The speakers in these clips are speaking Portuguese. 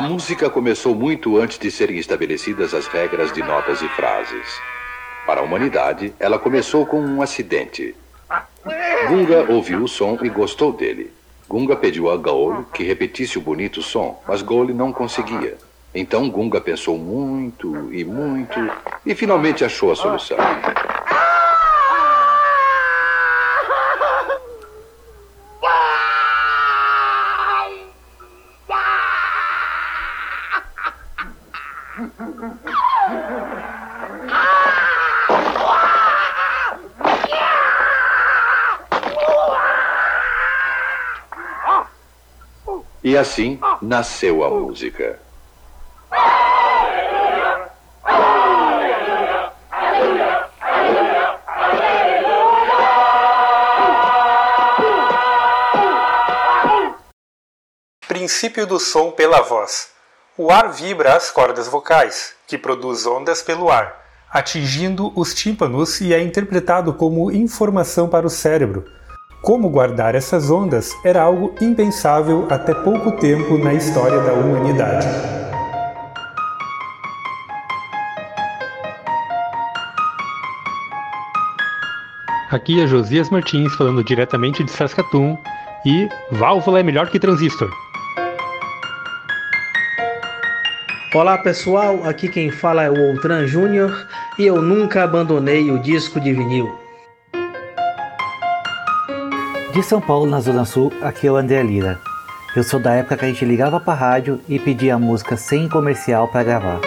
A música começou muito antes de serem estabelecidas as regras de notas e frases. Para a humanidade, ela começou com um acidente. Gunga ouviu o som e gostou dele. Gunga pediu a Gaol que repetisse o bonito som, mas Gaol não conseguia. Então Gunga pensou muito e muito e finalmente achou a solução. Assim nasceu a música. Princípio do som pela voz. O ar vibra as cordas vocais, que produz ondas pelo ar, atingindo os tímpanos e é interpretado como informação para o cérebro, como guardar essas ondas era algo impensável até pouco tempo na história da humanidade. Aqui é Josias Martins falando diretamente de Saskatoon e válvula é melhor que transistor. Olá pessoal, aqui quem fala é o Outran Júnior e eu nunca abandonei o disco de vinil. De São Paulo, na Zona Sul, aqui é o André Lira. Eu sou da época que a gente ligava pra rádio e pedia música sem comercial para gravar.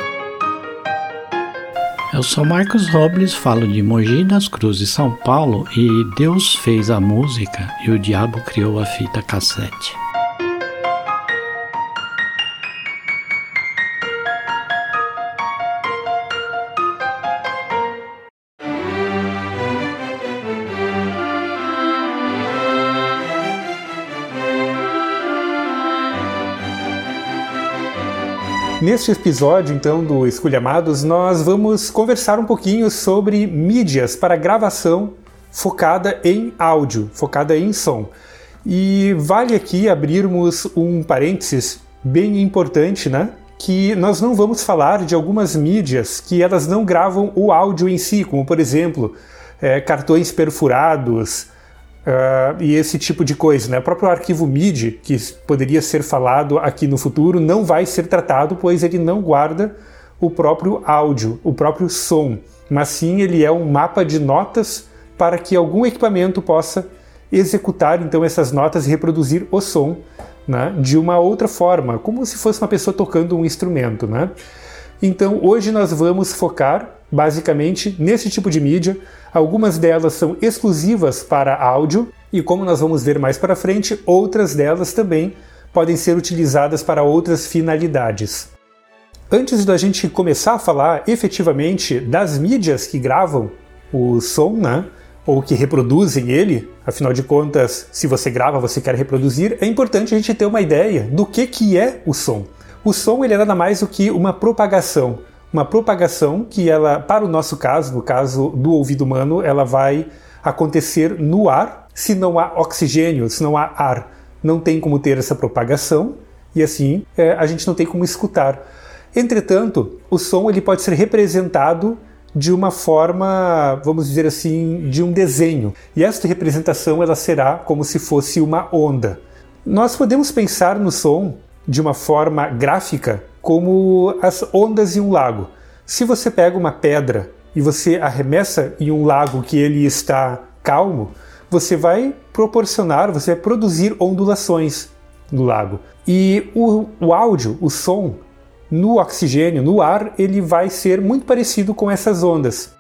Eu sou Marcos Robles, falo de Mogi das Cruzes, São Paulo, e Deus fez a música e o diabo criou a fita cassete. Neste episódio, então, do Esculhamados, nós vamos conversar um pouquinho sobre mídias para gravação focada em áudio, focada em som. E vale aqui abrirmos um parênteses bem importante, né? Que nós não vamos falar de algumas mídias que elas não gravam o áudio em si, como por exemplo, é, cartões perfurados, Uh, e esse tipo de coisa. Né? O próprio arquivo MIDI, que poderia ser falado aqui no futuro, não vai ser tratado, pois ele não guarda o próprio áudio, o próprio som, mas sim ele é um mapa de notas para que algum equipamento possa executar então essas notas e reproduzir o som né, de uma outra forma, como se fosse uma pessoa tocando um instrumento. Né? Então hoje nós vamos focar basicamente nesse tipo de mídia Algumas delas são exclusivas para áudio e, como nós vamos ver mais para frente, outras delas também podem ser utilizadas para outras finalidades. Antes da gente começar a falar efetivamente das mídias que gravam o som, né, ou que reproduzem ele, afinal de contas, se você grava, você quer reproduzir, é importante a gente ter uma ideia do que, que é o som. O som ele é nada mais do que uma propagação, uma propagação que ela, para o nosso caso, no caso do ouvido humano, ela vai acontecer no ar. Se não há oxigênio, se não há ar, não tem como ter essa propagação e assim é, a gente não tem como escutar. Entretanto, o som ele pode ser representado de uma forma, vamos dizer assim, de um desenho. E esta representação ela será como se fosse uma onda. Nós podemos pensar no som de uma forma gráfica como as ondas em um lago. Se você pega uma pedra e você arremessa em um lago que ele está calmo, você vai proporcionar, você vai produzir ondulações no lago. E o, o áudio, o som, no oxigênio, no ar, ele vai ser muito parecido com essas ondas.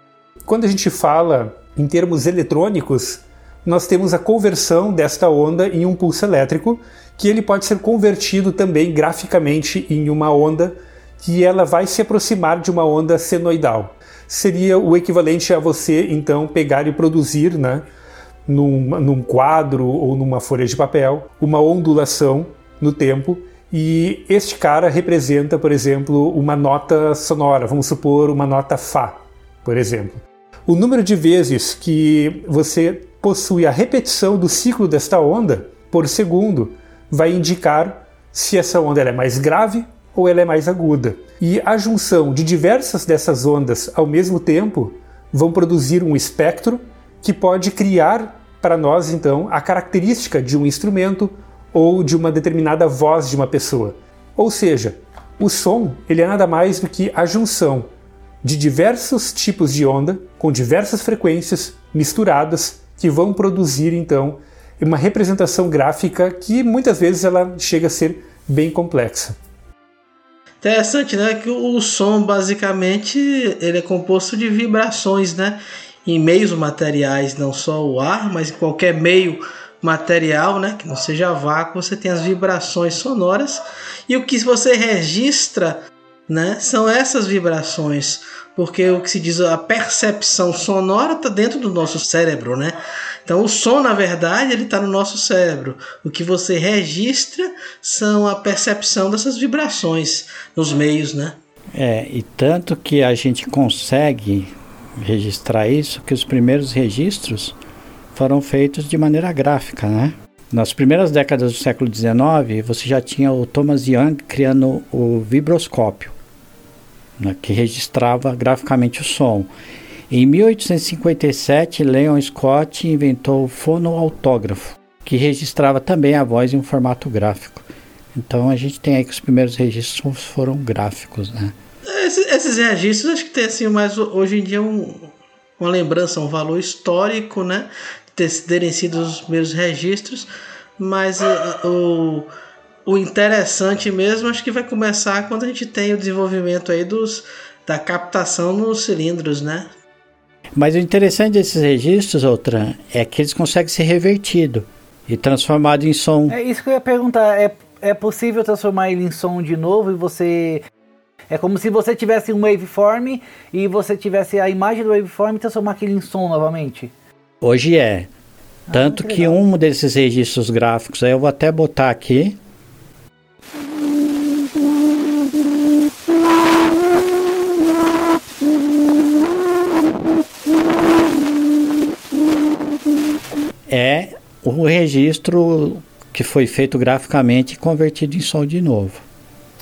Quando a gente fala em termos eletrônicos, nós temos a conversão desta onda em um pulso elétrico que ele pode ser convertido também graficamente em uma onda que ela vai se aproximar de uma onda senoidal. Seria o equivalente a você então pegar e produzir, né, num, num quadro ou numa folha de papel, uma ondulação no tempo e este cara representa, por exemplo, uma nota sonora, vamos supor uma nota Fá, por exemplo. O número de vezes que você possui a repetição do ciclo desta onda por segundo vai indicar se essa onda é mais grave ou ela é mais aguda. E a junção de diversas dessas ondas ao mesmo tempo vão produzir um espectro que pode criar para nós então a característica de um instrumento ou de uma determinada voz de uma pessoa. Ou seja, o som ele é nada mais do que a junção de diversos tipos de onda com diversas frequências misturadas que vão produzir então uma representação gráfica que muitas vezes ela chega a ser bem complexa. Interessante, né? Que o som basicamente ele é composto de vibrações, né? Em meios materiais, não só o ar, mas em qualquer meio material, né? Que não seja vácuo, você tem as vibrações sonoras e o que você registra, né? São essas vibrações, porque o que se diz a percepção sonora está dentro do nosso cérebro, né? Então o som, na verdade, ele está no nosso cérebro. O que você registra são a percepção dessas vibrações nos meios, né? É, e tanto que a gente consegue registrar isso que os primeiros registros foram feitos de maneira gráfica, né? Nas primeiras décadas do século XIX, você já tinha o Thomas Young criando o vibroscópio, né, que registrava graficamente o som. Em 1857, Leon Scott inventou o fonoautógrafo, que registrava também a voz em um formato gráfico. Então a gente tem aí que os primeiros registros foram gráficos, né? Esses, esses registros acho que tem assim mais hoje em dia um, uma lembrança, um valor histórico, né? terem sido os primeiros registros, mas uh, o, o interessante mesmo acho que vai começar quando a gente tem o desenvolvimento aí dos, da captação nos cilindros, né? Mas o interessante desses registros, Outran, é que eles conseguem ser revertidos e transformados em som. É isso que eu ia perguntar. É, é possível transformar ele em som de novo e você. É como se você tivesse um waveform e você tivesse a imagem do waveform e transformar aquele em som novamente? Hoje é. Tanto ah, que, que um desses registros gráficos, aí eu vou até botar aqui. É o registro que foi feito graficamente e convertido em som de novo.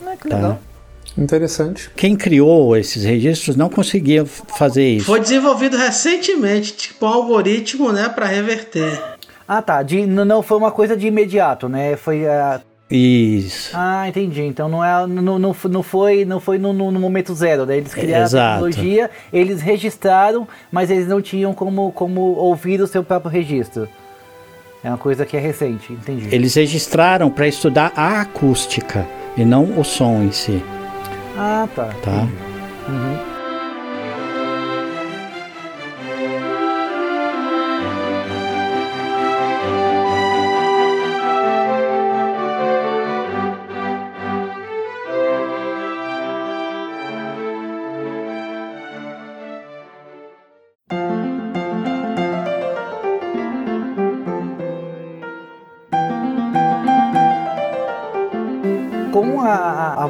Ah, que tá? legal. Interessante. Quem criou esses registros não conseguia fazer isso. Foi desenvolvido recentemente, tipo um algoritmo, né, para reverter. Ah, tá. De, não foi uma coisa de imediato, né? Foi a isso. Ah, entendi. Então não, é, não, não, não foi, não foi no, no, momento zero. Né? Eles criaram Exato. a tecnologia, eles registraram, mas eles não tinham como, como ouvir o seu próprio registro. É uma coisa que é recente, entendi. Eles registraram para estudar a acústica e não o som em si. Ah, tá. Tá? Uhum.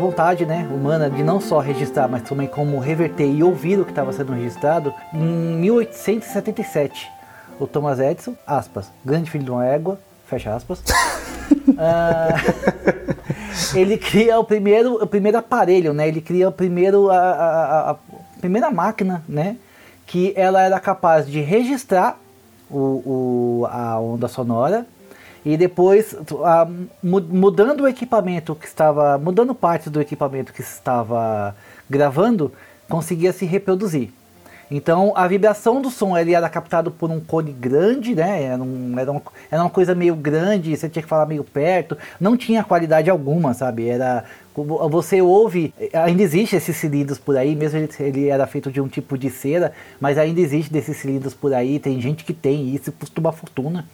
Vontade né, humana de não só registrar, mas também como reverter e ouvir o que estava sendo registrado, em 1877, o Thomas Edison, aspas, grande filho de uma égua, fecha aspas, uh, ele cria o primeiro, o primeiro aparelho, né? Ele cria o primeiro, a, a, a primeira máquina, né? Que ela era capaz de registrar o, o, a onda sonora e depois a, mudando o equipamento que estava mudando parte do equipamento que estava gravando conseguia se reproduzir. Então a vibração do som ele era captado por um cone grande né? Era, um, era, uma, era uma coisa meio grande você tinha que falar meio perto. Não tinha qualidade alguma sabe? Era você ouve ainda existe esses cilindros por aí mesmo ele, ele era feito de um tipo de cera mas ainda existe desses cilindros por aí. Tem gente que tem isso custa uma fortuna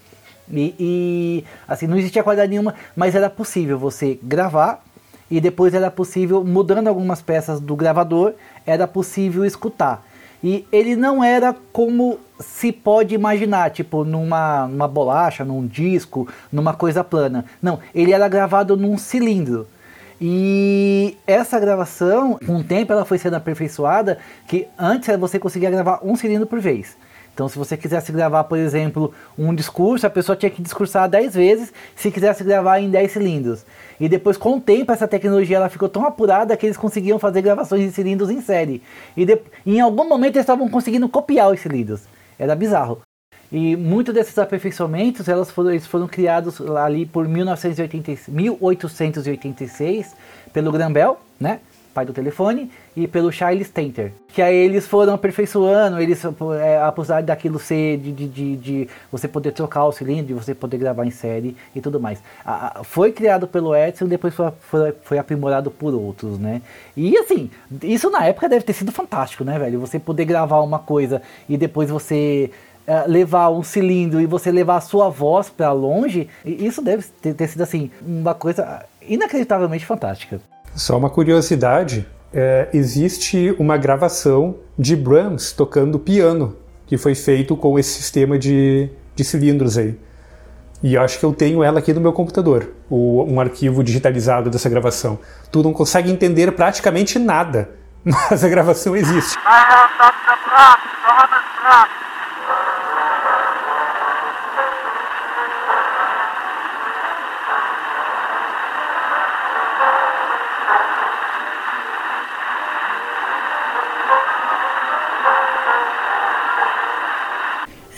e, e, assim, não existia qualidade nenhuma, mas era possível você gravar e depois era possível, mudando algumas peças do gravador, era possível escutar. E ele não era como se pode imaginar, tipo numa, numa bolacha, num disco, numa coisa plana. Não, ele era gravado num cilindro. E essa gravação, com o tempo, ela foi sendo aperfeiçoada, que antes você conseguia gravar um cilindro por vez. Então, se você quisesse gravar, por exemplo, um discurso, a pessoa tinha que discursar 10 vezes se quisesse gravar em 10 cilindros. E depois, com o tempo, essa tecnologia ela ficou tão apurada que eles conseguiam fazer gravações de cilindros em série. E de, em algum momento eles estavam conseguindo copiar os cilindros. Era bizarro. E muitos desses aperfeiçoamentos elas foram, eles foram criados ali por 1980, 1886 pelo Graham Bell, né? Pai do telefone, e pelo Charles Tenter. Que aí eles foram aperfeiçoando, eles, é, apesar daquilo ser de, de, de, de, você poder trocar o cilindro, de você poder gravar em série e tudo mais. A, a, foi criado pelo Edson depois foi, foi, foi, aprimorado por outros, né? E assim, isso na época deve ter sido fantástico, né, velho? Você poder gravar uma coisa e depois você é, levar um cilindro e você levar a sua voz para longe, isso deve ter sido assim, uma coisa inacreditavelmente fantástica. Só uma curiosidade: é, existe uma gravação de Brahms tocando piano, que foi feito com esse sistema de, de cilindros aí. E acho que eu tenho ela aqui no meu computador, o, um arquivo digitalizado dessa gravação. Tu não consegue entender praticamente nada, mas a gravação existe.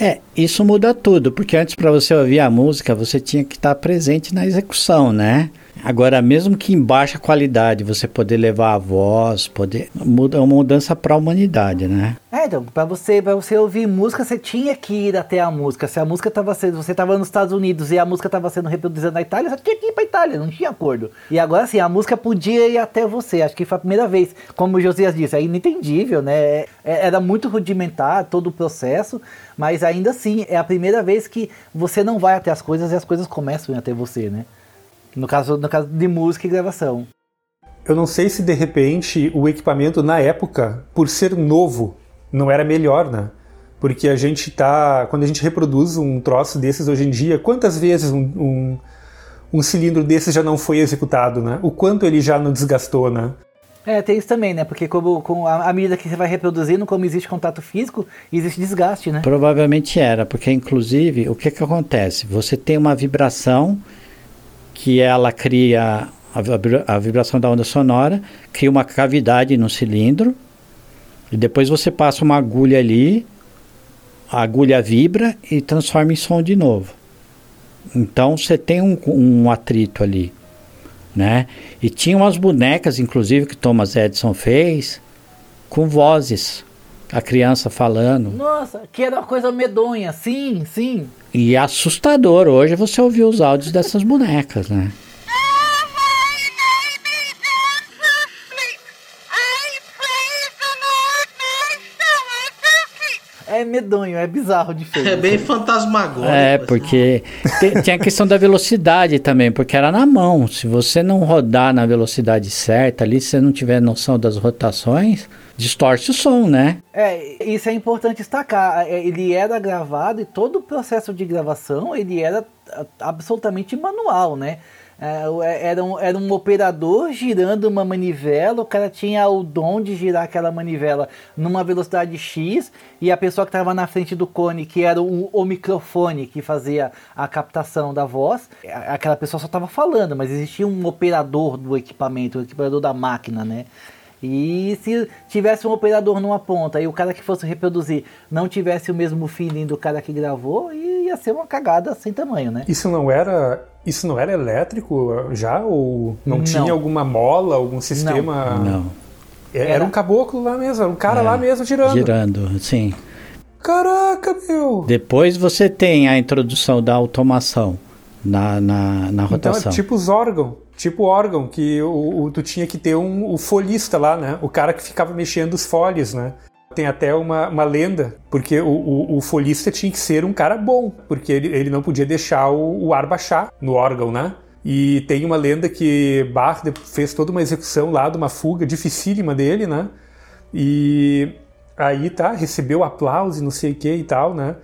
É, isso muda tudo, porque antes para você ouvir a música, você tinha que estar presente na execução, né? Agora, mesmo que em baixa qualidade, você poder levar a voz, poder muda é uma mudança para a humanidade, né? É, então, para você, para você ouvir música, você tinha que ir até a música. Se a música estava sendo, você estava nos Estados Unidos e a música estava sendo reproduzida na Itália, você tinha que ir para Itália, não tinha acordo. E agora sim, a música podia ir até você. Acho que foi a primeira vez, como o Josias disse, é inentendível, né? É, era muito rudimentar todo o processo, mas ainda assim é a primeira vez que você não vai até as coisas e as coisas começam a ir até você, né? No caso, no caso de música e gravação. Eu não sei se de repente o equipamento na época, por ser novo, não era melhor, né? Porque a gente tá. Quando a gente reproduz um troço desses hoje em dia, quantas vezes um, um, um cilindro desses já não foi executado, né? O quanto ele já não desgastou, né? É, tem isso também, né? Porque como, com a, a medida que você vai reproduzindo, como existe contato físico, existe desgaste, né? Provavelmente era, porque inclusive o que, que acontece? Você tem uma vibração que ela cria a, vibração da onda sonora, cria uma cavidade no cilindro, e depois você passa uma agulha ali, a agulha vibra e transforma em som de novo. Então você tem um, um atrito ali, né? E tinha umas bonecas, inclusive, que Thomas Edison fez, com vozes a criança falando. Nossa, que era uma coisa medonha, sim, sim. E é assustador hoje você ouvir os áudios dessas bonecas, né? é medonho, é bizarro de feio. É bem fantasmagórico. É, assim. porque tem, tinha a questão da velocidade também, porque era na mão. Se você não rodar na velocidade certa ali, se você não tiver noção das rotações, distorce o som, né? É, isso é importante destacar. É, ele era gravado e todo o processo de gravação ele era absolutamente manual, né? É, é, era, um, era um operador girando uma manivela, o cara tinha o dom de girar aquela manivela numa velocidade X, e a pessoa que estava na frente do cone, que era o, o, microfone que fazia a captação da voz, aquela pessoa só estava falando, mas existia um operador do equipamento, o operador da máquina, né? E se tivesse um operador numa ponta e o cara que fosse reproduzir não tivesse o mesmo feeling do cara que gravou, ia ser uma cagada sem tamanho, né? Isso não era, isso não era elétrico já ou não, não. tinha alguma mola, algum sistema? Não. não. É, era, era, um caboclo lá mesmo, era um cara é, lá mesmo girando. Girando, sim. Caraca, meu! Depois você tem a introdução da automação na, na, na rotação. Então é tipo os órgãos tipo órgão, que o, o, tu tinha que ter um, o folista lá, né? O cara que ficava mexendo os folhas, né? Tem até uma, uma lenda, porque o, o, o, folista tinha que ser um cara bom, porque ele, ele não podia deixar o, o ar baixar no órgão, né? E tem uma lenda que Bach fez toda uma execução lá de uma fuga dificílima dele, né? E aí tá, recebeu aplauso e não sei o que e tal, né?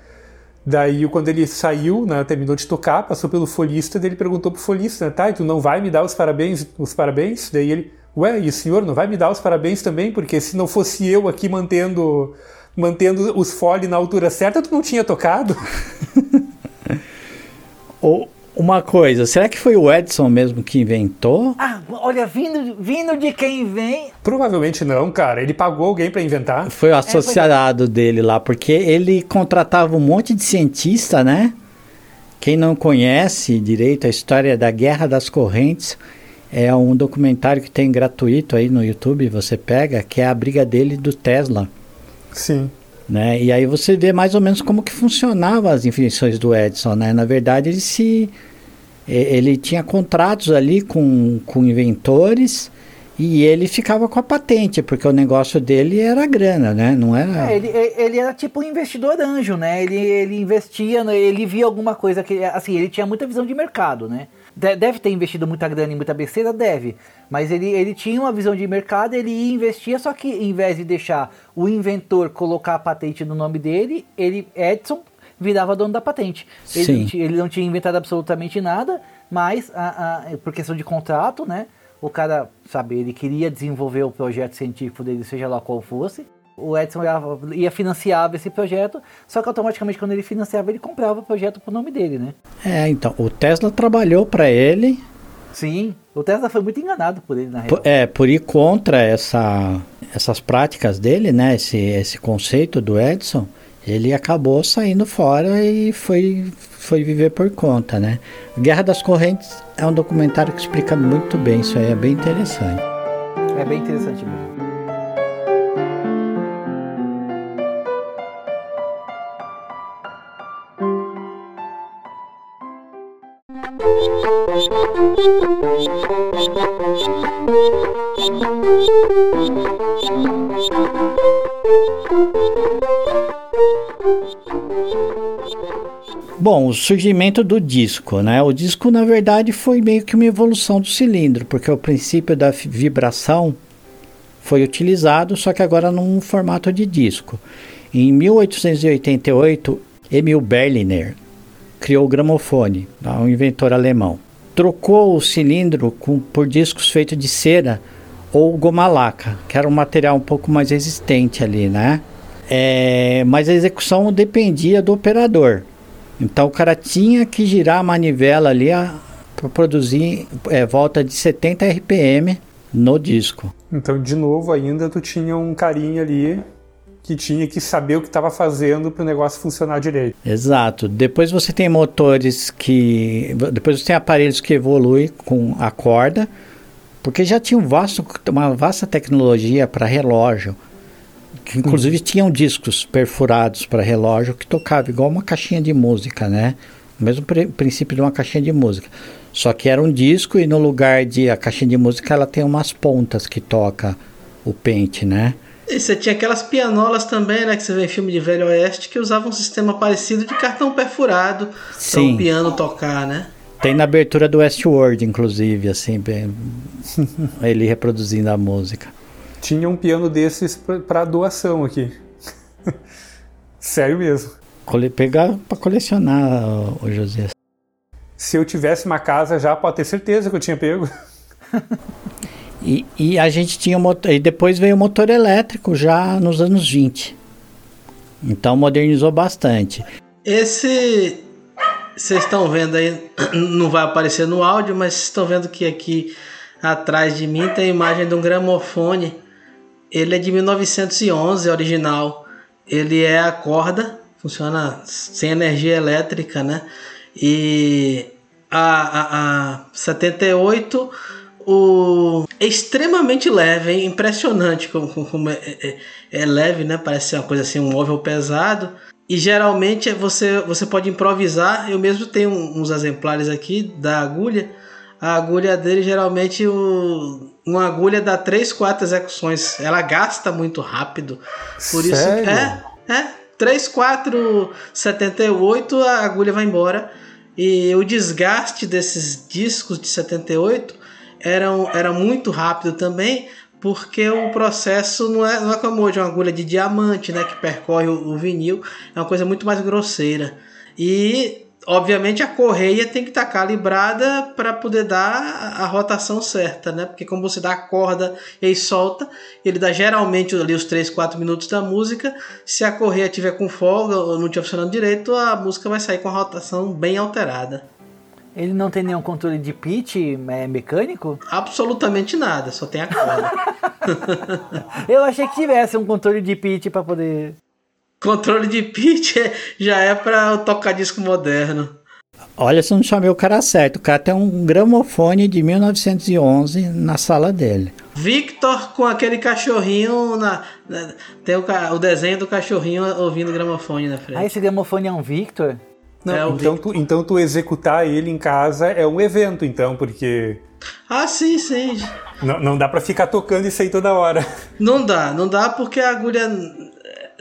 Daí, quando ele saiu, né, terminou de tocar, passou pelo folista, daí ele perguntou pro folista, né, tá, e tu não vai me dar os parabéns, os parabéns? Daí ele, ué, e o senhor não vai me dar os parabéns também? Porque se não fosse eu aqui mantendo mantendo os foles na altura certa, tu não tinha tocado? Ou uma coisa, será que foi o Edson mesmo que inventou? Ah, olha, vindo, vindo de quem vem. Provavelmente não, cara. Ele pagou alguém para inventar. Foi o associado é, foi... dele lá, porque ele contratava um monte de cientista, né? Quem não conhece direito a história da Guerra das Correntes, é um documentário que tem gratuito aí no YouTube, você pega, que é a briga dele do Tesla. Sim. Né? E aí você vê mais ou menos como que funcionavam as invenções do Edison, né? Na verdade, ele se ele tinha contratos ali com, com inventores e ele ficava com a patente, porque o negócio dele era grana, né? Não era. É, ele, ele era tipo um investidor anjo, né? Ele, ele investia, ele via alguma coisa que. Assim, ele tinha muita visão de mercado, né? Deve ter investido muita grana em muita besteira? Deve. Mas ele, ele tinha uma visão de mercado, ele ia investir, só que em vez de deixar o inventor colocar a patente no nome dele, ele, Edson, virava dono da patente. Ele, Sim. ele não tinha inventado absolutamente nada, mas a, a, por questão de contrato, né? O cara, sabe, ele queria desenvolver o projeto científico dele, seja lá qual fosse o Edson ia, ia financiar esse projeto, só que automaticamente quando ele financiava, ele comprava o projeto pro nome dele, né? É, então, o Tesla trabalhou para ele. Sim, o Tesla foi muito enganado por ele, na real. É, por ir contra essa, essas práticas dele, né, esse, esse conceito do Edson, ele acabou saindo fora e foi, foi viver por conta, né? Guerra das Correntes é um documentário que explica muito bem isso aí, é bem interessante. É bem interessante mesmo. Bom, o surgimento do disco, né? O disco, na verdade, foi meio que uma evolução do cilindro, porque o princípio da vibração foi utilizado, só que agora num formato de disco. Em 1888, Emil Berliner criou o gramofone, um inventor alemão. Trocou o cilindro com, por discos feitos de cera ou goma laca, que era um material um pouco mais resistente ali, né? É, mas a execução dependia do operador. Então o cara tinha que girar a manivela ali para produzir é, volta de 70 RPM no disco. Então, de novo, ainda tu tinha um carinha ali que tinha que saber o que estava fazendo para o negócio funcionar direito. Exato. Depois você tem motores que. Depois você tem aparelhos que evoluem com a corda, porque já tinha um vasto, uma vasta tecnologia para relógio. Que inclusive tinham discos perfurados para relógio que tocava igual uma caixinha de música, né? O mesmo princípio de uma caixinha de música. Só que era um disco e no lugar de a caixinha de música ela tem umas pontas que toca o pente, né? E você tinha aquelas pianolas também, né? Que você vê em filme de Velho Oeste, que usavam um sistema parecido de cartão perfurado para o piano tocar, né? Tem na abertura do Westworld, inclusive, assim, bem, ele reproduzindo a música. Tinha um piano desses para doação aqui. Sério mesmo. Cole pegar para colecionar, o José. Se eu tivesse uma casa já, pode ter certeza que eu tinha pego. E, e a gente tinha motor, e depois veio o motor elétrico já nos anos 20. Então modernizou bastante. Esse vocês estão vendo aí, não vai aparecer no áudio, mas estão vendo que aqui atrás de mim tem a imagem de um gramofone. Ele é de 1911, original. Ele é a corda, funciona sem energia elétrica, né? E a, a, a 78 o é extremamente leve, hein? impressionante como, como é, é, é, leve, né? Parece ser uma coisa assim, um móvel pesado. E geralmente você, você pode improvisar. Eu mesmo tenho uns exemplares aqui da agulha. A agulha dele geralmente o, uma agulha dá 3, 4 execuções. Ela gasta muito rápido. Por Sério? isso é, é 3, 4, 78 a agulha vai embora. E o desgaste desses discos de 78 era, era muito rápido também, porque o processo não é, não é como hoje uma agulha de diamante, né, que percorre o, o vinil, é uma coisa muito mais grosseira. E obviamente a correia tem que estar tá calibrada para poder dar a rotação certa, né? Porque como você dá a corda e solta, ele dá geralmente ali os 3, 4 minutos da música. Se a correia tiver com folga ou não estiver funcionando direito, a música vai sair com a rotação bem alterada. Ele não tem nenhum controle de pitch é, mecânico? Absolutamente nada, só tem a corda. Eu achei que tivesse um controle de pitch para poder Controle de pitch é, já é para o toca-disco moderno. Olha, se não chamei o cara certo. O cara tem um gramofone de 1911 na sala dele. Victor com aquele cachorrinho na, na tem o, o, desenho do cachorrinho ouvindo gramofone na frente. Ah, esse gramofone é um Victor? Não, é então, tu, então tu executar ele em casa é um evento, então, porque. Ah, sim, sim. Não, não dá para ficar tocando isso aí toda hora. Não dá, não dá porque a agulha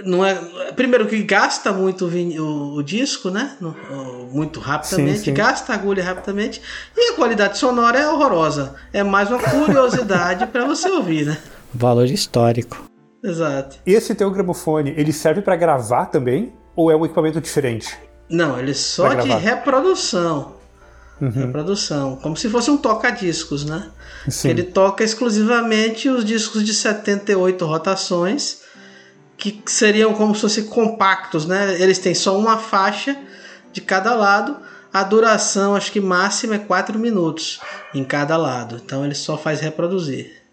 não é primeiro que gasta muito o, o disco, né? Muito rapidamente, sim, sim. gasta a agulha rapidamente e a qualidade sonora é horrorosa. É mais uma curiosidade para você ouvir, né? Valor histórico. Exato. Esse teu gramofone, ele serve para gravar também ou é um equipamento diferente? Não, ele é só de reprodução. Uhum. Reprodução, como se fosse um toca-discos, né? Sim. Ele toca exclusivamente os discos de 78 rotações que seriam como se fossem compactos, né? Eles têm só uma faixa de cada lado. A duração, acho que máxima é 4 minutos em cada lado. Então ele só faz reproduzir.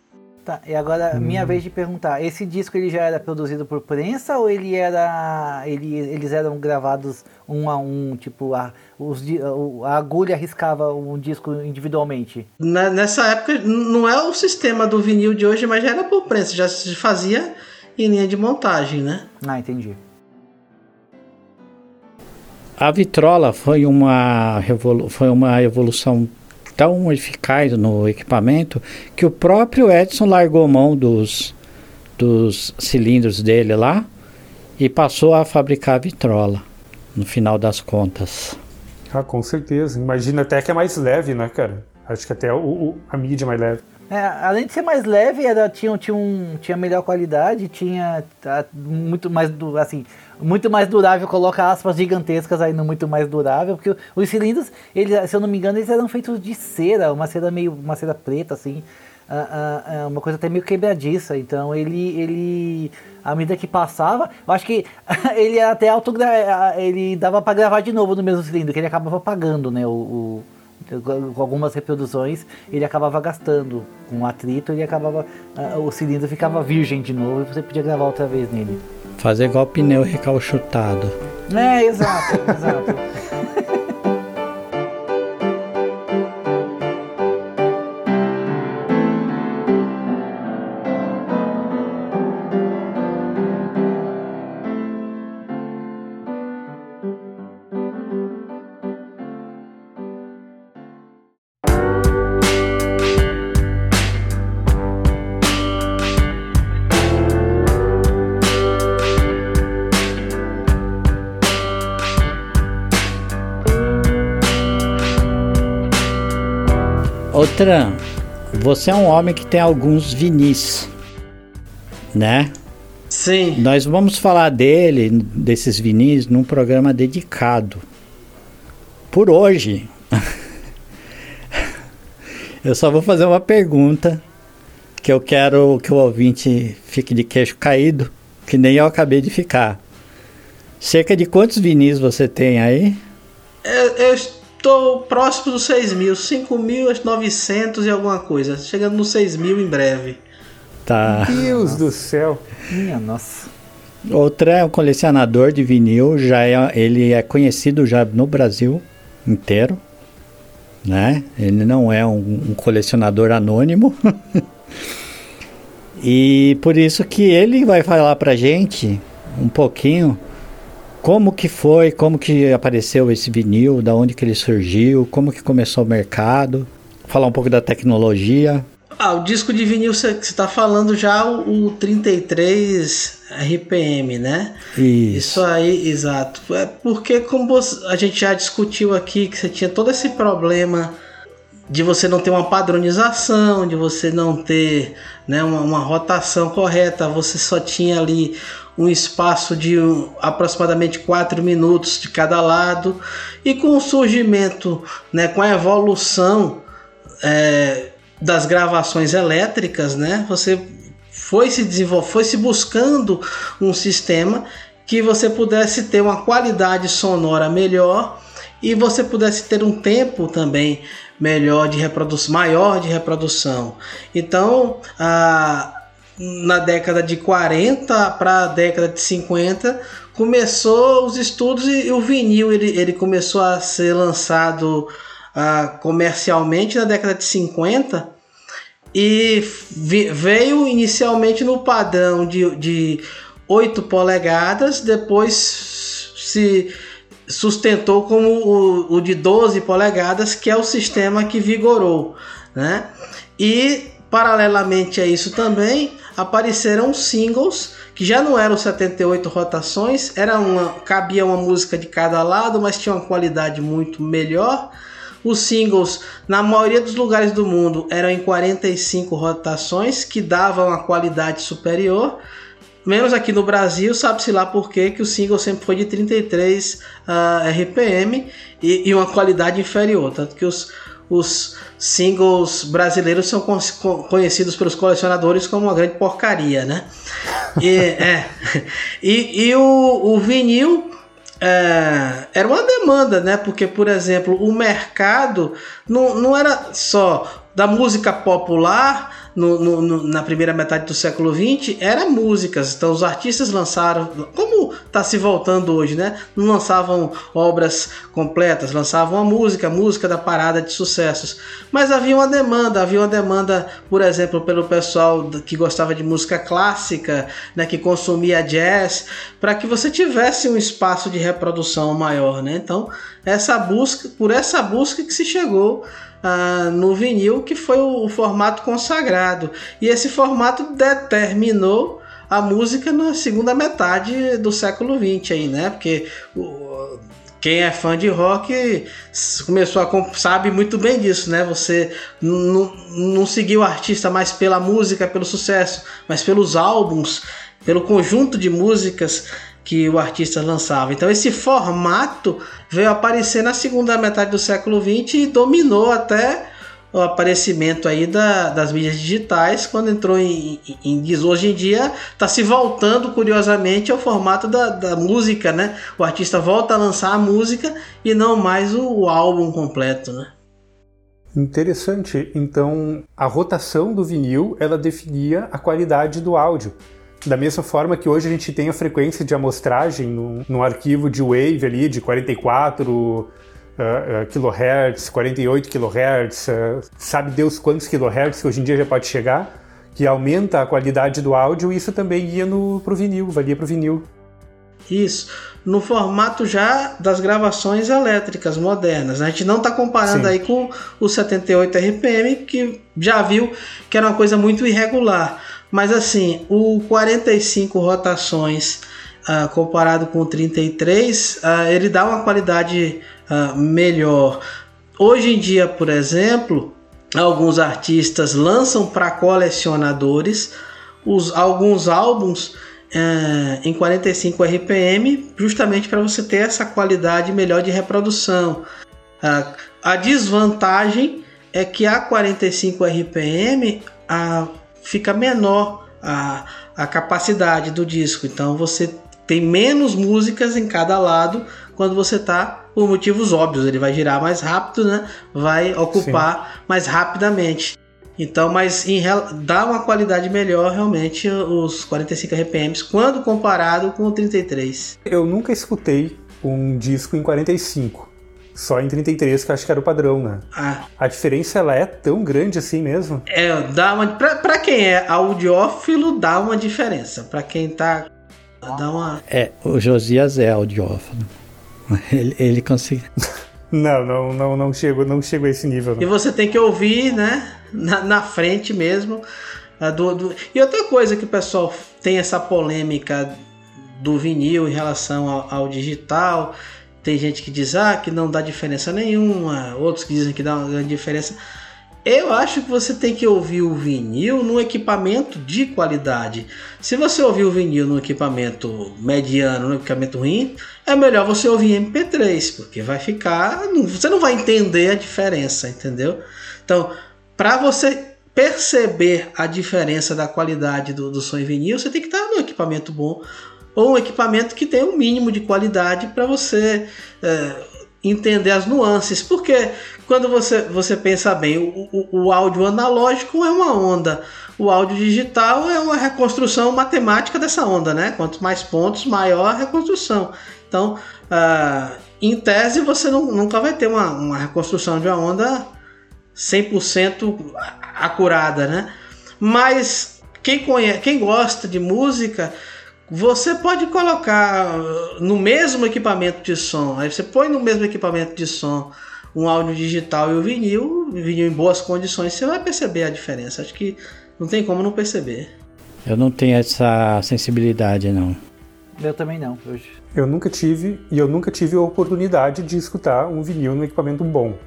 Tá, e agora hum. minha vez de perguntar, esse disco ele já era produzido por prensa ou ele era ele, eles eram gravados um a um, tipo a, os, a agulha riscava um disco individualmente? Na, nessa época não é o sistema do vinil de hoje, mas já era por prensa, já se fazia em linha de montagem, né? Ah, entendi. A vitrola foi uma, foi uma evolução tão eficaz no equipamento que o próprio Edison largou mão dos, dos cilindros dele lá e passou a fabricar vitrola, no final das contas. Ah, com certeza. Imagina até que é mais leve, né, cara? Acho que até o, o a mídia é mais leve. É, além de ser mais leve, era, tinha, tinha, um, tinha melhor qualidade, tinha tá, muito mais assim, muito mais durável, coloca aspas gigantescas aí no muito mais durável, porque os cilindros, eles, se eu não me engano, eles eram feitos de cera, uma cera meio, uma cera preta assim, uh, uh, uma coisa até meio quebradiça. Então ele, ele, à medida que passava, eu acho que ele até auto, ele dava para gravar de novo no mesmo cilindro, que ele acabava apagando, né, o, o com algumas reproduções ele acabava gastando com atrito ele acabava o cilindro ficava virgem de novo e você podia gravar outra vez nele fazer igual pneu recalchutado. É exato exato Outra, você é um homem que tem alguns vinis, né? Sim. Nós vamos falar dele, desses vinis, num programa dedicado. Por hoje, eu só vou fazer uma pergunta que eu quero que o ouvinte fique de queixo caído, que nem eu acabei de ficar. Cerca de quantos vinis você tem aí? Eu, eu Tô próximo dos 6 mil, 5.900 e alguma coisa. Chegando nos 6 mil em breve. Tá. Meu Deus do céu. Minha nossa. Outra é um colecionador de vinil, já é, ele é conhecido já no Brasil inteiro, né? Ele não é um, um colecionador anônimo. e por isso que ele vai falar pra gente um pouquinho como que foi, como que apareceu esse vinil, da onde que ele surgiu, como que começou o mercado, falar um pouco da tecnologia. Ah, o disco de vinil você está falando já o, o 33 RPM, né? Isso. Isso aí, exato. É porque como a gente já discutiu aqui que você tinha todo esse problema de você não ter uma padronização, de você não ter né, uma, uma rotação correta, você só tinha ali um espaço de um, aproximadamente 4 minutos de cada lado, e com o surgimento, né, com a evolução é, das gravações elétricas, né, você foi se desenvolver, foi se buscando um sistema que você pudesse ter uma qualidade sonora melhor e você pudesse ter um tempo também melhor de reprodução, maior de reprodução. Então, a na década de 40 para a década de 50 começou os estudos e, e o vinil ele, ele começou a ser lançado comercialmente na década de 50 e veio inicialmente no padrão de, de 8 polegadas, depois se sustentou como o, o de 12 polegadas, que é o sistema que vigorou. Né? E paralelamente a isso também apareceram singles que já não eram 78 rotações, era uma, cabia uma música de cada lado, mas tinha uma qualidade muito melhor. Os singles, na maioria dos lugares do mundo, eram em 45 rotações, que davam uma qualidade superior. Menos aqui no Brasil, sabe-se lá por quê, que o single sempre foi de 33 uh, RPM e, e, uma qualidade inferior. Tanto que os, os singles brasileiros são conhecidos pelos colecionadores como uma grande porcaria, né? E, é, e, e o, o vinil é, era uma demanda, né? Porque, por exemplo, o mercado não, não era só da música popular no, no, no, na primeira metade do século XX era músicas. Então os artistas lançaram, como está se voltando hoje, né? Não lançavam obras completas, lançavam a música, a música da parada de sucessos. Mas havia uma demanda, havia uma demanda, por exemplo, pelo pessoal que gostava de música clássica, né? Que consumia jazz, para que você tivesse um espaço de reprodução maior, né? Então essa busca, por essa busca que se chegou ah, no vinil, que foi o, o formato consagrado. E esse formato determinou a música na segunda metade do século XX aí, né? Porque o, quem é fã de rock começou a sabe muito bem disso, né? Você não seguiu o artista mais pela música, pelo sucesso, mas pelos álbuns, pelo conjunto de músicas que o artista lançava. Então esse formato veio aparecer na segunda metade do século XX e dominou até o aparecimento aí da, das mídias digitais, quando entrou em, em, hoje em dia está se voltando curiosamente ao formato da, da música, né? O artista volta a lançar a música e não mais o, o álbum completo, né? Interessante. Então, a rotação do vinil ela definia a qualidade do áudio. Da mesma forma que hoje a gente tem a frequência de amostragem no, arquivo de wave ali de 44 uh, uh, kHz, 48 kHz, uh, sabe Deus quantos kHz que hoje em dia já pode chegar, que aumenta a qualidade do áudio, e isso também ia no, pro vinil, valia pro vinil. Isso, no formato já das gravações elétricas modernas. A gente não está comparando Sim. aí com o 78 RPM, que já viu que era uma coisa muito irregular. Mas assim, o 45 rotações uh, comparado com o 33, uh, ah, ele dá uma qualidade uh, melhor. Hoje em dia, por exemplo, alguns artistas lançam para colecionadores os, alguns álbuns uh, em 45 RPM, justamente para você ter essa qualidade melhor de reprodução. a desvantagem é que a 45 RPM a fica menor a, a capacidade do disco. Então você tem menos músicas em cada lado quando você está por motivos óbvios. Ele vai girar mais rápido, né? Vai ocupar Sim. mais rapidamente. Então, mas em, dá uma qualidade melhor realmente os 45 RPMs quando comparado com o 33. Eu nunca escutei um disco em 45. Só em 33, que eu acho que era o padrão, né? Ah. A diferença ela é tão grande assim mesmo? É, dá uma. Pra, pra quem é audiófilo, dá uma diferença. Pra quem tá. Dá uma. É, o Josias é audiófilo. Ele, ele consegue. não, não, não, não chego, não chego a esse nível. Não. E você tem que ouvir, né? Na, na frente mesmo. Do, do... E outra coisa que o pessoal tem essa polêmica do vinil em relação ao, ao digital tem gente que diz ah, que não dá diferença nenhuma, outros que dizem que dá uma grande diferença. Eu acho que você tem que ouvir o vinil num equipamento de qualidade. Se você ouvir o vinil num equipamento mediano, num equipamento ruim, é melhor você ouvir MP3, porque vai ficar. Você não vai entender a diferença, entendeu? Então, para você perceber a diferença da qualidade do, do som em vinil, você tem que estar num equipamento bom ou um equipamento que tenha um mínimo de qualidade para você é, entender as nuances. Porque quando você, você pensa bem, o, o, o, áudio analógico é uma onda, o áudio digital é uma reconstrução matemática dessa onda, né? Quanto mais pontos, maior a reconstrução. Então, uh, em tese, você não, nunca vai ter uma, uma reconstrução de uma onda 100% acurada, né? Mas quem, conhece, quem gosta de música você pode colocar no mesmo equipamento de som, aí você põe no mesmo equipamento de som um áudio digital e o vinil, o vinil em boas condições, você vai perceber a diferença. Acho que não tem como não perceber. Eu não tenho essa sensibilidade, não. Eu também não. Hoje. Eu nunca tive e eu nunca tive a oportunidade de escutar um vinil no equipamento bom.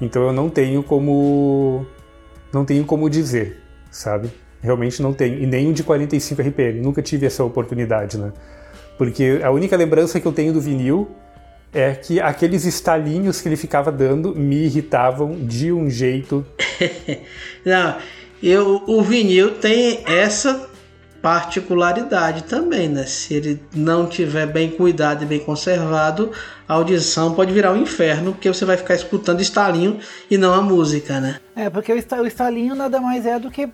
Então eu não tenho como não tenho como dizer, sabe? Realmente não tem. E nem um de 45 RPM. Nunca tive essa oportunidade, né? Porque a única lembrança que eu tenho do vinil é que aqueles estalinhos que ele ficava dando me irritavam de um jeito. não, eu, o vinil tem essa particularidade também, né? Se ele não tiver bem cuidado e bem conservado, a audição pode virar um inferno, porque você vai ficar escutando estalinho e não a música, né? É, porque o estalinho nada mais é do que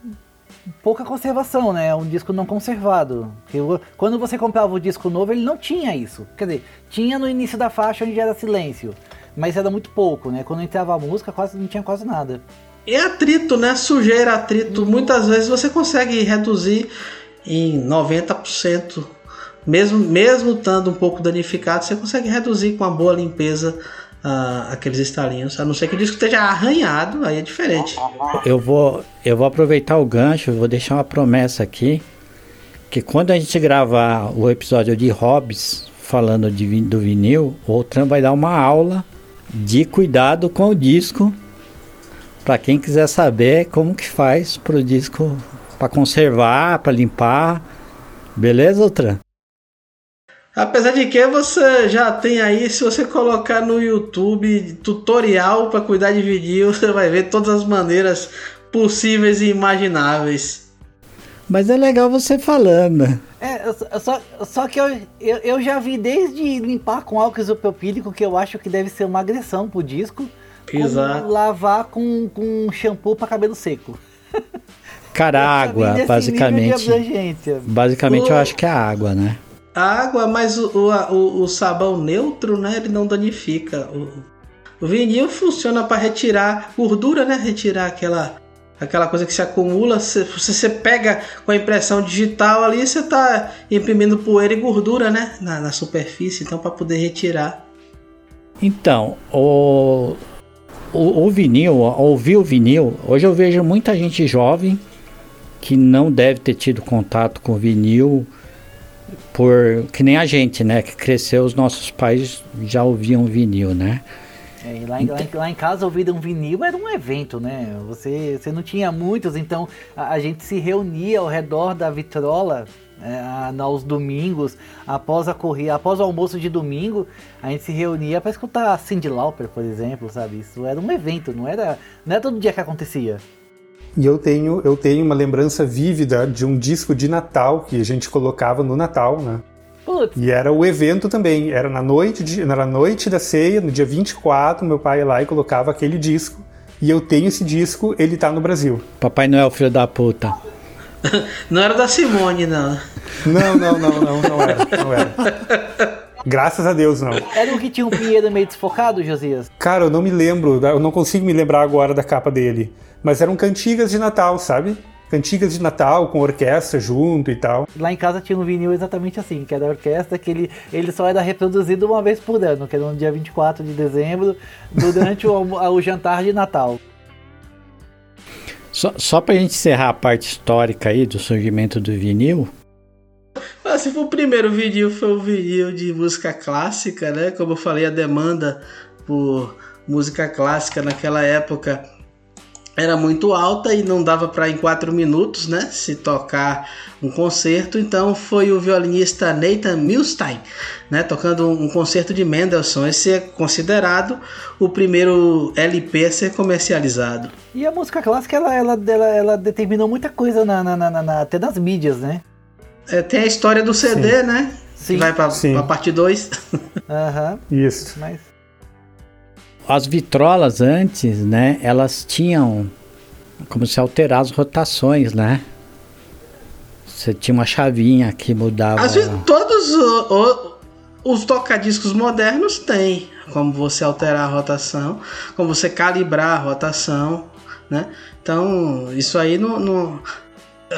pouca conservação, né? Um disco não conservado. Quando você comprava o disco novo, ele não tinha isso. Quer dizer, tinha no início da faixa onde era silêncio, mas era muito pouco, né? Quando entrava a música, quase não tinha quase nada. É atrito, né? Sujeira, atrito. Uhum. Muitas vezes você consegue reduzir em 90%. Mesmo, mesmo estando um pouco danificado, você consegue reduzir com uma boa limpeza uh, aqueles estalinhos, a não ser que o disco esteja arranhado, aí é diferente. Eu vou, eu vou aproveitar o gancho, vou deixar uma promessa aqui, que quando a gente gravar o episódio de Hobbes, falando de, do vinil, o Tram vai dar uma aula de cuidado com o disco, para quem quiser saber como que faz para o disco, para conservar, para limpar, beleza, Tram? Apesar de que você já tem aí, se você colocar no YouTube tutorial para cuidar de vinil, você vai ver todas as maneiras possíveis e imagináveis. Mas é legal você falando. É, só, só que eu, eu, eu já vi desde limpar com álcool isopropílico, que eu acho que deve ser uma agressão pro disco, Exato. lavar com, com shampoo para cabelo seco. Cara, água, basicamente. Basicamente o... eu acho que é água, né? Água, mas o, o, o, sabão neutro, né? Ele não danifica. O, o vinil funciona para retirar gordura, né? Retirar aquela aquela coisa que se acumula. Se você pega com a impressão digital ali, você está imprimindo poeira e gordura, né? Na, na superfície, então para poder retirar. Então, o, o, o vinil, ouvir o vinil, hoje eu vejo muita gente jovem que não deve ter tido contato com vinil por que nem a gente, né? Que cresceu, os nossos pais já ouviam vinil, né? É, lá, em, lá, em, lá, em, casa ouvir um vinil era um evento, né? Você, você não tinha muitos, então a, a gente se reunia ao redor da vitrola é, aos domingos, após a corrida, após o almoço de domingo, a gente se reunia para escutar Cindy Lauper, por exemplo, sabe? Isso era um evento, não era, não era todo dia que acontecia. E eu tenho, eu tenho uma lembrança vívida de um disco de Natal que a gente colocava no Natal, né? Putz. E era o evento também, era na noite, de, na noite da ceia, no dia 24, meu pai ia lá e colocava aquele disco. E eu tenho esse disco, ele tá no Brasil. Papai Noel, filho da puta. não era da Simone, não. Não, não, não, não, não era. Não era. Graças a Deus, não. Era o que tinha um pinheiro meio desfocado, Josias? Cara, eu não me lembro, eu não consigo me lembrar agora da capa dele. Mas eram cantigas de Natal, sabe? Cantigas de Natal com orquestra junto e tal. Lá em casa tinha um vinil exatamente assim, que era a orquestra, que ele, ele só era reproduzido uma vez por ano, que era no dia 24 de dezembro, durante o, o jantar de Natal. Só, só pra gente encerrar a parte histórica aí do surgimento do vinil, ah, se for o primeiro vinil foi o vinil de música clássica, né? Como eu falei, a demanda por música clássica naquela época era muito alta e não dava para em quatro minutos, né, se tocar um concerto. Então foi o violinista Nathan Milstein, né, tocando um concerto de Mendelssohn. Esse é considerado o primeiro LP a ser comercializado. E a música clássica ela, ela, ela, ela determinou muita coisa na, na, na, na, até nas mídias, né? É, tem a história do CD, Sim. né? Sim. Que vai para a parte 2. Aham. Isso. Mas as vitrolas antes, né, elas tinham como se alterar as rotações, né? Você tinha uma chavinha que mudava. Vezes, todos os tocadiscos modernos têm como você alterar a rotação, como você calibrar a rotação, né? Então, isso aí não, não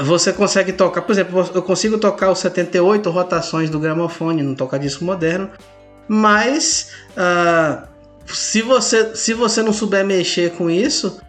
você consegue tocar, por exemplo, eu consigo tocar os 78 rotações do gramofone no tocadisco moderno, mas uh, se você, se você não souber mexer com isso,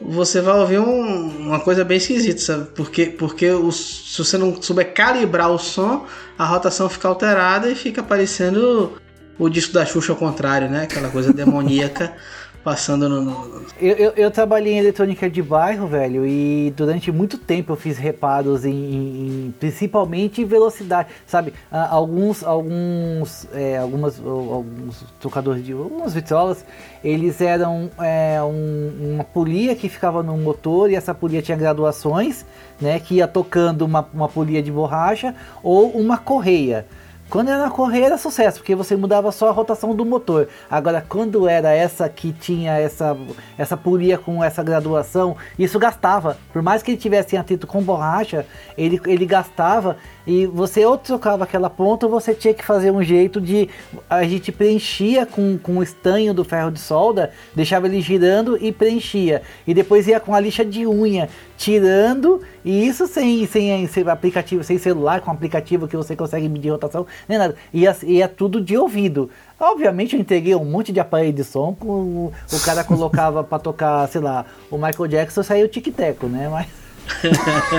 você vai ouvir um, uma coisa bem esquisita, sabe? Porque, porque se você não souber calibrar o som, a rotação fica alterada e fica parecendo o disco da Xuxa ao contrário, né? Aquela coisa demoníaca passando no. no... Eu, eu, eu, trabalhei em eletrônica de bairro, velho, e durante muito tempo eu fiz reparos em, em principalmente em velocidade, sabe? alguns, alguns, é, algumas, alguns tocadores de, algumas vitrolas, eles eram é, um, uma polia que ficava no motor e essa polia tinha graduações, né? Que ia tocando uma, uma polia de borracha ou uma correia. Quando era na correia era sucesso, porque você mudava só a rotação do motor. Agora, quando era essa que tinha essa, essa polia com essa graduação, isso gastava. Por mais que ele tivesse atrito com borracha, ele, ele gastava e você ou trocava aquela ponta ou você tinha que fazer um jeito de. A gente preenchia com, com o estanho do ferro de solda, deixava ele girando e preenchia. E depois ia com a lixa de unha, tirando, e isso sem, sem, sem aplicativo, sem celular, com aplicativo que você consegue medir rotação, nem nada. Ia, ia tudo de ouvido. Obviamente eu entreguei um monte de aparelho de som, com, o cara colocava para tocar, sei lá, o Michael Jackson saiu tic-teco, né? Mas.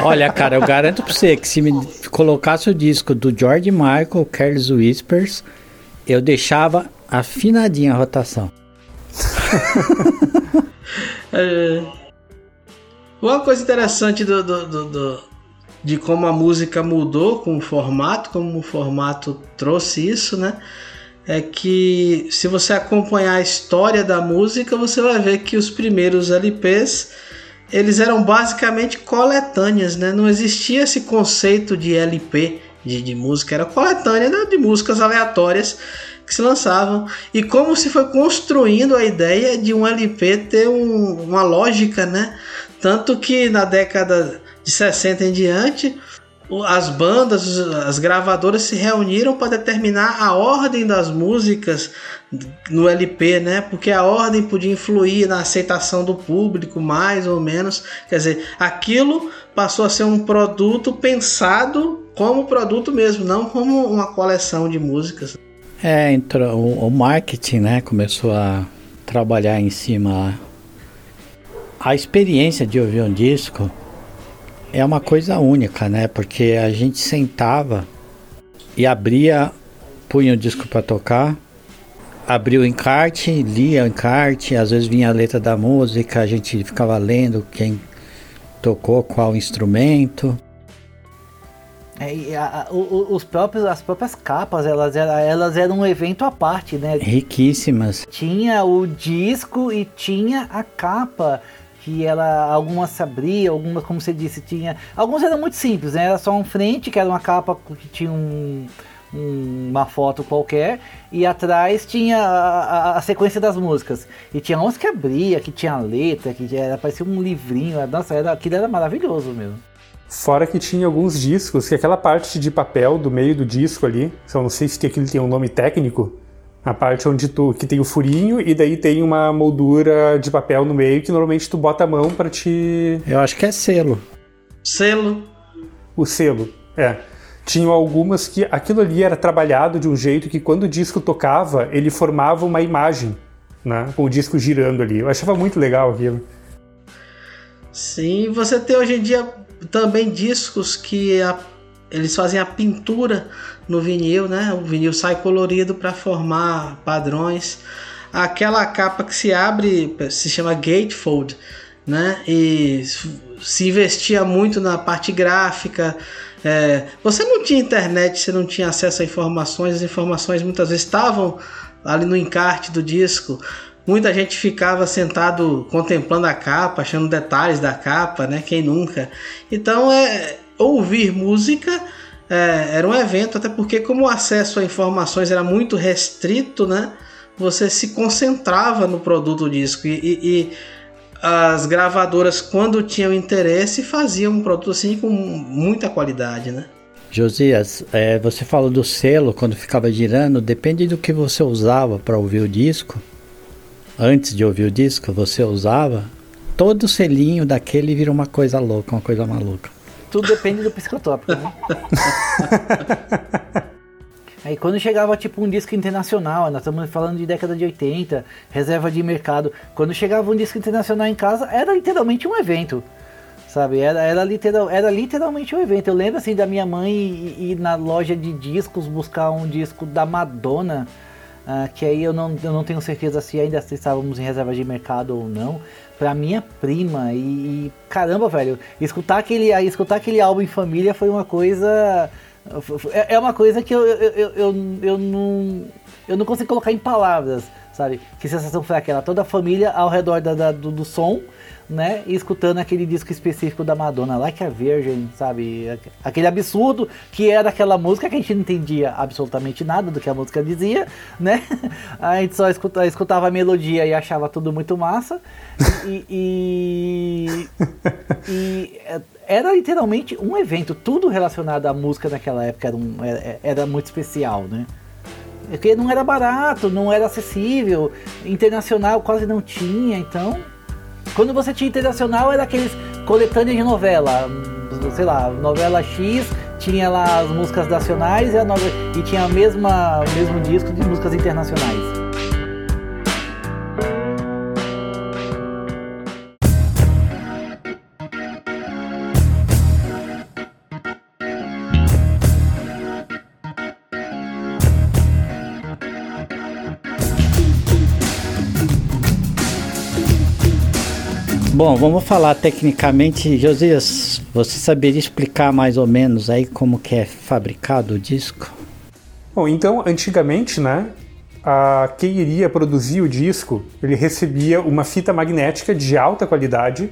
Olha, cara, eu garanto pra você que se me colocasse o disco do George Michael, Carlos Whispers, eu deixava afinadinha a rotação. é, uma coisa interessante do, do, do, do, de como a música mudou com o formato, como o formato trouxe isso, né? É que se você acompanhar a história da música, você vai ver que os primeiros LPs eles eram basicamente coletâneas, né? Não existia esse conceito de LP de, de música, era coletânea né? de músicas aleatórias que se lançavam e como se foi construindo a ideia de um LP ter um, uma lógica, né? Tanto que na década de 60 em diante, as bandas, as gravadoras se reuniram para determinar a ordem das músicas no LP, né? Porque a ordem podia influir na aceitação do público, mais ou menos. Quer dizer, aquilo passou a ser um produto pensado como produto mesmo, não como uma coleção de músicas. É, entrou, o, o marketing, né, começou a trabalhar em cima. A experiência de ouvir um disco é uma coisa única, né? Porque a gente sentava e abria, punha o disco para tocar abria o encarte, lia o encarte, às vezes vinha a letra da música, a gente ficava lendo quem tocou qual instrumento. É, a, a, os próprios, as próprias capas, elas, elas eram um evento à parte, né? Riquíssimas. Tinha o disco e tinha a capa que ela algumas se abria, algumas, como você disse, tinha. Alguns eram muito simples, né? Era só um frente, que era uma capa que tinha um, uma foto qualquer e atrás tinha a, a, a, sequência das músicas. E tinha uns que abria, que tinha letra, que era, parecia um livrinho. Nossa, era, aquilo era maravilhoso mesmo. Fora que tinha alguns discos, que aquela parte de papel do meio do disco ali, só não sei se aquilo tem um nome técnico, a parte onde tu que tem o furinho e daí tem uma moldura de papel no meio que normalmente tu bota a mão para te Eu acho que é selo. Selo. O selo. É. Tinham algumas que aquilo ali era trabalhado de um jeito que quando o disco tocava, ele formava uma imagem, né, com o disco girando ali. Eu achava muito legal aquilo. Sim, você tem hoje em dia também discos que a, eles fazem a pintura no vinil, né? O vinil sai colorido para formar padrões. Aquela capa que se abre se chama gatefold né? E se investia muito na parte gráfica. É, você não tinha internet, você não tinha acesso a informações, as informações muitas vezes estavam ali no encarte do disco. Muita gente ficava sentado contemplando a capa, achando detalhes da capa, né? Quem nunca? Então, é, ouvir música é, era um evento, até porque como o acesso a informações era muito restrito, né? Você se concentrava no produto disco e, e, e as gravadoras, quando tinham interesse, faziam um produto assim com muita qualidade, né? Josias, é, você falou do selo quando ficava girando, depende do que você usava para ouvir o disco. Antes de ouvir o disco, você usava, todo selinho daquele vira uma coisa louca, uma coisa maluca. Tudo depende do psicotópico, né? Aí quando chegava tipo um disco internacional, nós estamos falando de década de 80, reserva de mercado. Quando chegava um disco internacional em casa, era literalmente um evento. Sabe? Era, era, literal, era literalmente um evento. Eu lembro assim da minha mãe ir, ir na loja de discos buscar um disco da Madonna. Uh, que aí eu não, eu não tenho certeza se ainda estávamos em reserva de mercado ou não, pra minha prima. E, e, caramba, velho, escutar aquele, escutar aquele álbum em família foi uma coisa é, é uma coisa que eu, eu, eu, eu, eu, não, eu não consigo colocar em palavras, sabe? Que sensação foi aquela? Toda a família ao redor da, da do, do, som, né? E escutando aquele disco específico da Madonna, Like a Virgin, sabe? Aquele absurdo que era aquela música que a gente não entendia absolutamente nada do que a música dizia, né? A gente só escutava, escutava a melodia e achava tudo muito massa. E. e, e era literalmente um evento, tudo relacionado à música naquela época era, um, era, era muito especial, né? Porque não era barato, não era acessível, internacional quase não tinha, então. Quando você tinha internacional era aqueles coletâneas de novela, sei lá, novela X, tinha lá as músicas nacionais e, e tinha a mesma, o mesmo disco de músicas internacionais. Bom, vamos falar tecnicamente. Josias, você saberia explicar mais ou menos aí como que é fabricado o disco? Bom, então, antigamente, né, a, quem iria produzir o disco, ele recebia uma fita magnética de alta qualidade,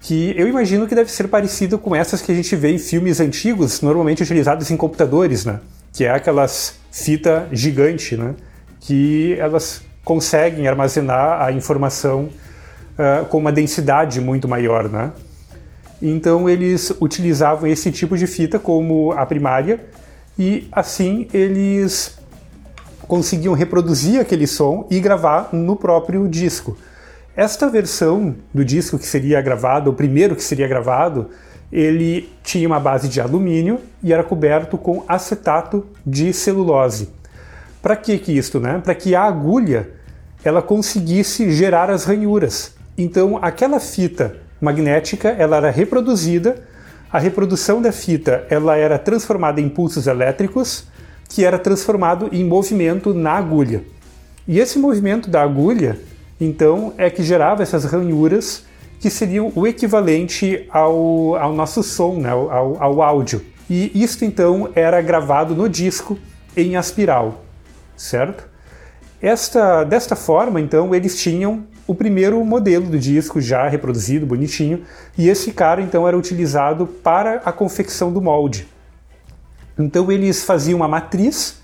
que eu imagino que deve ser parecido com essas que a gente vê em filmes antigos, normalmente utilizados em computadores, né? Que é aquelas fita gigante, né? Que elas conseguem armazenar a informação uh, com uma densidade muito maior, né? Então eles utilizavam esse tipo de fita como a primária e assim eles conseguiam reproduzir aquele som e gravar no próprio disco. Esta versão do disco que seria gravado, o primeiro que seria gravado, ele tinha uma base de alumínio e era coberto com acetato de celulose. Para que que isto, né? Para que a agulha ela conseguisse gerar as ranhuras. Então, aquela fita magnética, ela era reproduzida, a reprodução da fita, ela era transformada em pulsos elétricos, que era transformado em movimento na agulha. E esse movimento da agulha, então, é que gerava essas ranhuras que seriam o equivalente ao, ao nosso som, né, ao, ao áudio. E isto então era gravado no disco em aspiral, certo? Esta, desta forma, então, eles tinham o primeiro modelo do disco já reproduzido, bonitinho, e esse cara então era utilizado para a confecção do molde. Então eles faziam uma matriz,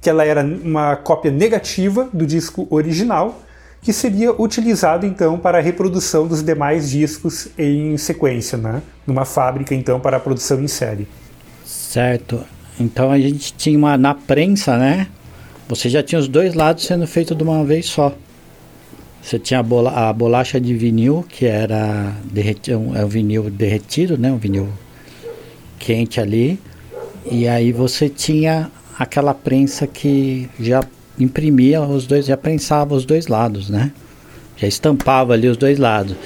que ela era uma cópia negativa do disco original, que seria utilizado então para a reprodução dos demais discos em sequência, né? numa fábrica então para a produção em série. Certo. Então a gente tinha uma na prensa, né? Você já tinha os dois lados sendo feito de uma vez só. Você tinha a, bola, a bolacha de vinil, que era derretido, um, é um vinil derretido, né? Um vinil quente ali. E aí você tinha aquela prensa que já imprimia os dois, já prensava os dois lados, né? Já estampava ali os dois lados.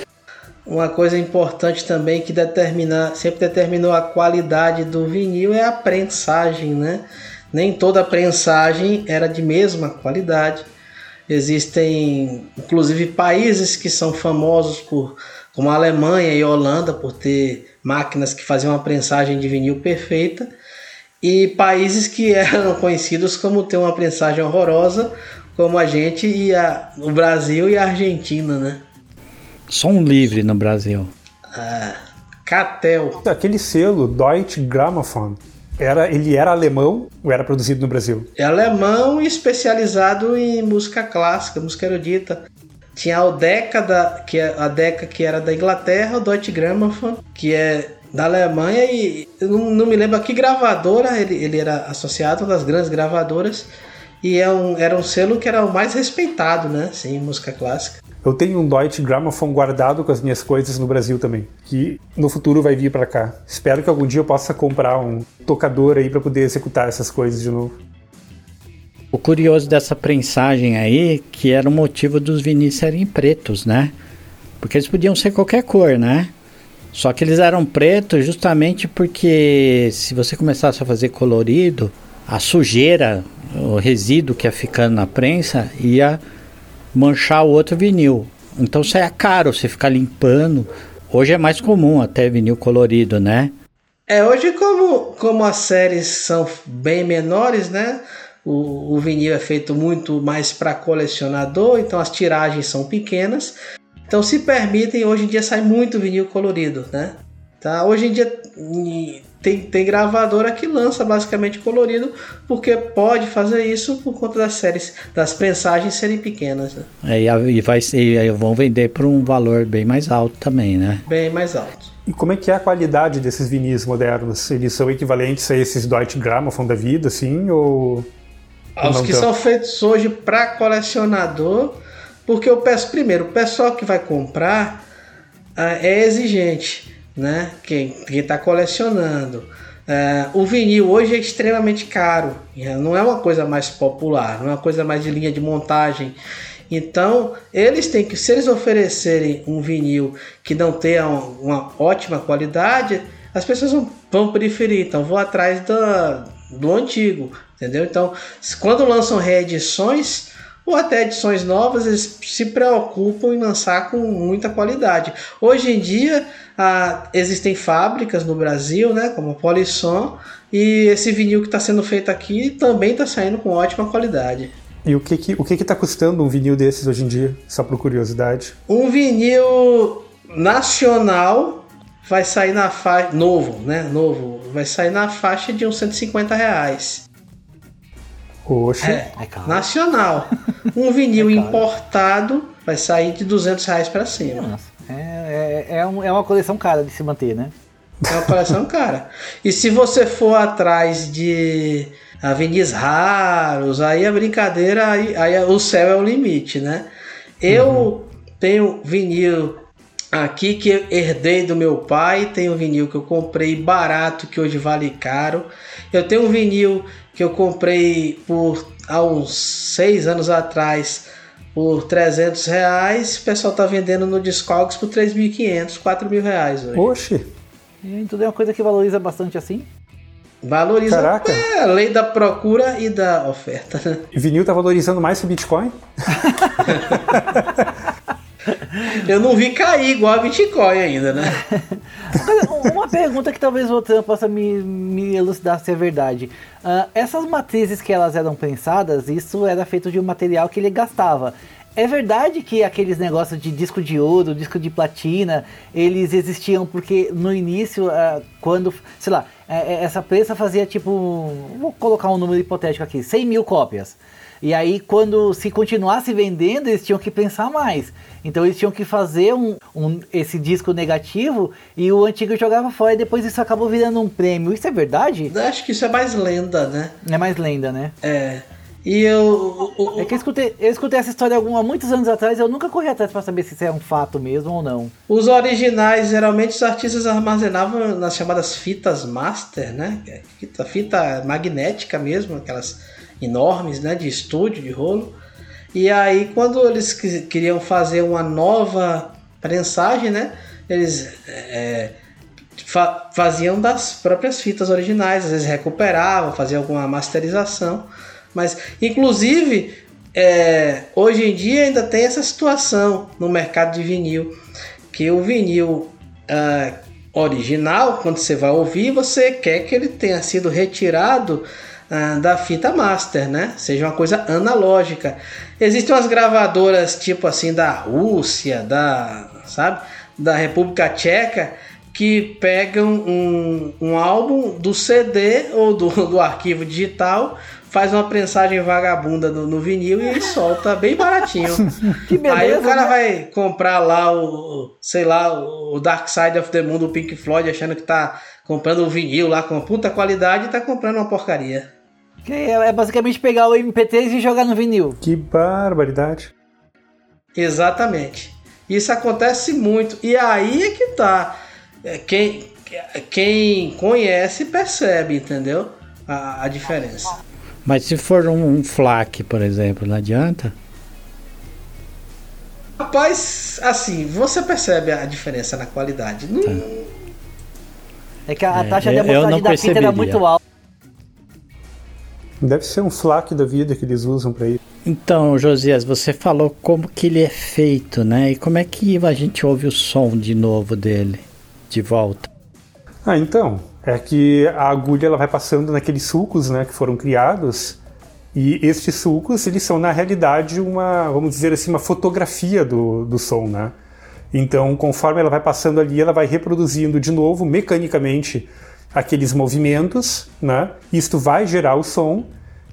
Uma coisa importante também que determina, sempre determinou a qualidade do vinil é a prensagem, né? Nem toda prensagem era de mesma qualidade. Existem, inclusive, países que são famosos por como a Alemanha e a Holanda, por ter máquinas que faziam uma prensagem de vinil perfeita, e países que eram conhecidos como ter uma prensagem horrorosa, como a gente e a, o Brasil e a Argentina, né? Som livre no Brasil. Ah, Catel. Aquele selo, Deutsche Grammophon, era, ele era alemão ou era produzido no Brasil? É alemão e especializado em música clássica, música erudita. Tinha a Deca, que é a Deca que era da Inglaterra, o Deutsche Grammophon, que é da Alemanha e não, não, me lembro a que gravadora ele, ele era associado, uma das grandes gravadoras, e é um, era um selo que era o mais respeitado, né, sim, música clássica. Eu tenho um Deutsche Grammophon guardado com as minhas coisas no Brasil também, que no futuro vai vir para cá. Espero que algum dia eu possa comprar um tocador aí para poder executar essas coisas de novo. O curioso dessa prensagem aí, que era o motivo dos vinis serem pretos, né? Porque eles podiam ser qualquer cor, né? Só que eles eram pretos justamente porque se você começasse a fazer colorido, a sujeira, o resíduo que ia ficando na prensa ia manchar o outro vinil. Então é caro você ficar limpando. Hoje é mais comum até vinil colorido, né? É, hoje como, como as séries são bem menores, né? O, o vinil é feito muito mais para colecionador, então as tiragens são pequenas. Então se permitem, hoje em dia sai muito vinil colorido, né? Tá? Hoje em dia tem, tem gravadora que lança basicamente colorido, porque pode fazer isso por conta das séries, das prensagens serem pequenas. Né? É, e, vai, e vão vender por um valor bem mais alto também, né? Bem mais alto. E como é que é a qualidade desses vinis modernos? Eles são equivalentes a esses Deutsche Grammophon da vida, assim, ou... Os que são feitos hoje para colecionador porque eu peço primeiro, o pessoal que vai comprar uh, é exigente, né? Quem está colecionando. Uh, o vinil hoje é extremamente caro, não é uma coisa mais popular, não é uma coisa mais de linha de montagem. Então, eles têm que, se eles oferecerem um vinil que não tenha uma, uma ótima qualidade, as pessoas vão, vão preferir. Então, vou atrás do, do antigo, entendeu? Então, quando lançam reedições, ou até edições novas, eles se preocupam em lançar com muita qualidade. Hoje em dia, ah, existem fábricas no Brasil, né, como a Polisson, e esse vinil que está sendo feito aqui também está saindo com ótima qualidade. E o que que o que está custando um vinil desses hoje em dia? Só por curiosidade. Um vinil nacional vai sair na faixa novo, né? Novo, vai sair na faixa de uns 150 reais. Poxa. É, é nacional. Um vinil é importado vai sair de 200 reais para cima. Nossa, é, é, é, um, é uma coleção cara de se manter, né? É uma coleção cara. E se você for atrás de vinis raros, aí a brincadeira, aí, aí o céu é o limite, né? Eu uhum. tenho vinil aqui que eu herdei do meu pai, tenho vinil que eu comprei barato, que hoje vale caro. Eu tenho um vinil que eu comprei por há uns seis anos atrás por 300 reais, o pessoal tá vendendo no Discogs por 3.500, 4 mil reais hoje. Oxe! Então é uma coisa que valoriza bastante assim? Valoriza Caraca. É, a lei da procura e da oferta. Né? Vinil tá valorizando mais que o Bitcoin? Eu não vi cair igual a Bitcoin ainda, né? Uma pergunta que talvez o Trump possa me, me elucidar se é verdade. Uh, essas matrizes que elas eram pensadas, isso era feito de um material que ele gastava. É verdade que aqueles negócios de disco de ouro, disco de platina, eles existiam porque no início, uh, quando, sei lá, é, é, essa prensa fazia tipo, vou colocar um número hipotético aqui, 100 mil cópias. E aí, quando se continuasse vendendo, eles tinham que pensar mais. Então eles tinham que fazer um, um, esse disco negativo e o antigo jogava fora e depois isso acabou virando um prêmio. Isso é verdade? Eu acho que isso é mais lenda, né? É mais lenda, né? É. E eu. É que eu escutei, eu escutei essa história há muitos anos atrás, eu nunca corri atrás para saber se isso é um fato mesmo ou não. Os originais, geralmente os artistas armazenavam nas chamadas fitas master, né? Fita, fita magnética mesmo, aquelas enormes, né? De estúdio, de rolo. E aí, quando eles queriam fazer uma nova prensagem, né? Eles é, fa faziam das próprias fitas originais, às vezes recuperavam, faziam alguma masterização. Mas, inclusive, é, hoje em dia ainda tem essa situação no mercado de vinil que o vinil uh, original, quando você vai ouvir, você quer que ele tenha sido retirado uh, da fita master, né? Seja uma coisa analógica. Existem umas gravadoras tipo assim da Rússia, da, sabe, da República Tcheca que pegam um, um álbum do CD ou do, do arquivo digital, faz uma prensagem vagabunda no, no vinil e solta bem baratinho. que beleza, Aí o cara né? vai comprar lá o, sei lá, o Dark Side of the Moon do Pink Floyd, achando que tá comprando o vinil lá com puta qualidade e tá comprando uma porcaria. Que é, é basicamente pegar o MP3 e jogar no vinil. Que barbaridade. Exatamente. Isso acontece muito. E aí é que tá. É, quem, quem conhece percebe, entendeu? A, a diferença. Mas se for um, um FLAC, por exemplo, não adianta? Rapaz, assim, você percebe a diferença na qualidade. Não... Tá. É que a, a taxa de amostragem da fita era muito alta. Deve ser um FLAC da vida que eles usam para isso. Então, Josias, você falou como que ele é feito, né? E como é que a gente ouve o som de novo dele, de volta? Ah, então, é que a agulha ela vai passando naqueles sulcos, né, que foram criados, e estes sulcos, eles são na realidade uma, vamos dizer assim, uma fotografia do, do som, né? Então, conforme ela vai passando ali, ela vai reproduzindo de novo, mecanicamente, aqueles movimentos, né? Isto vai gerar o som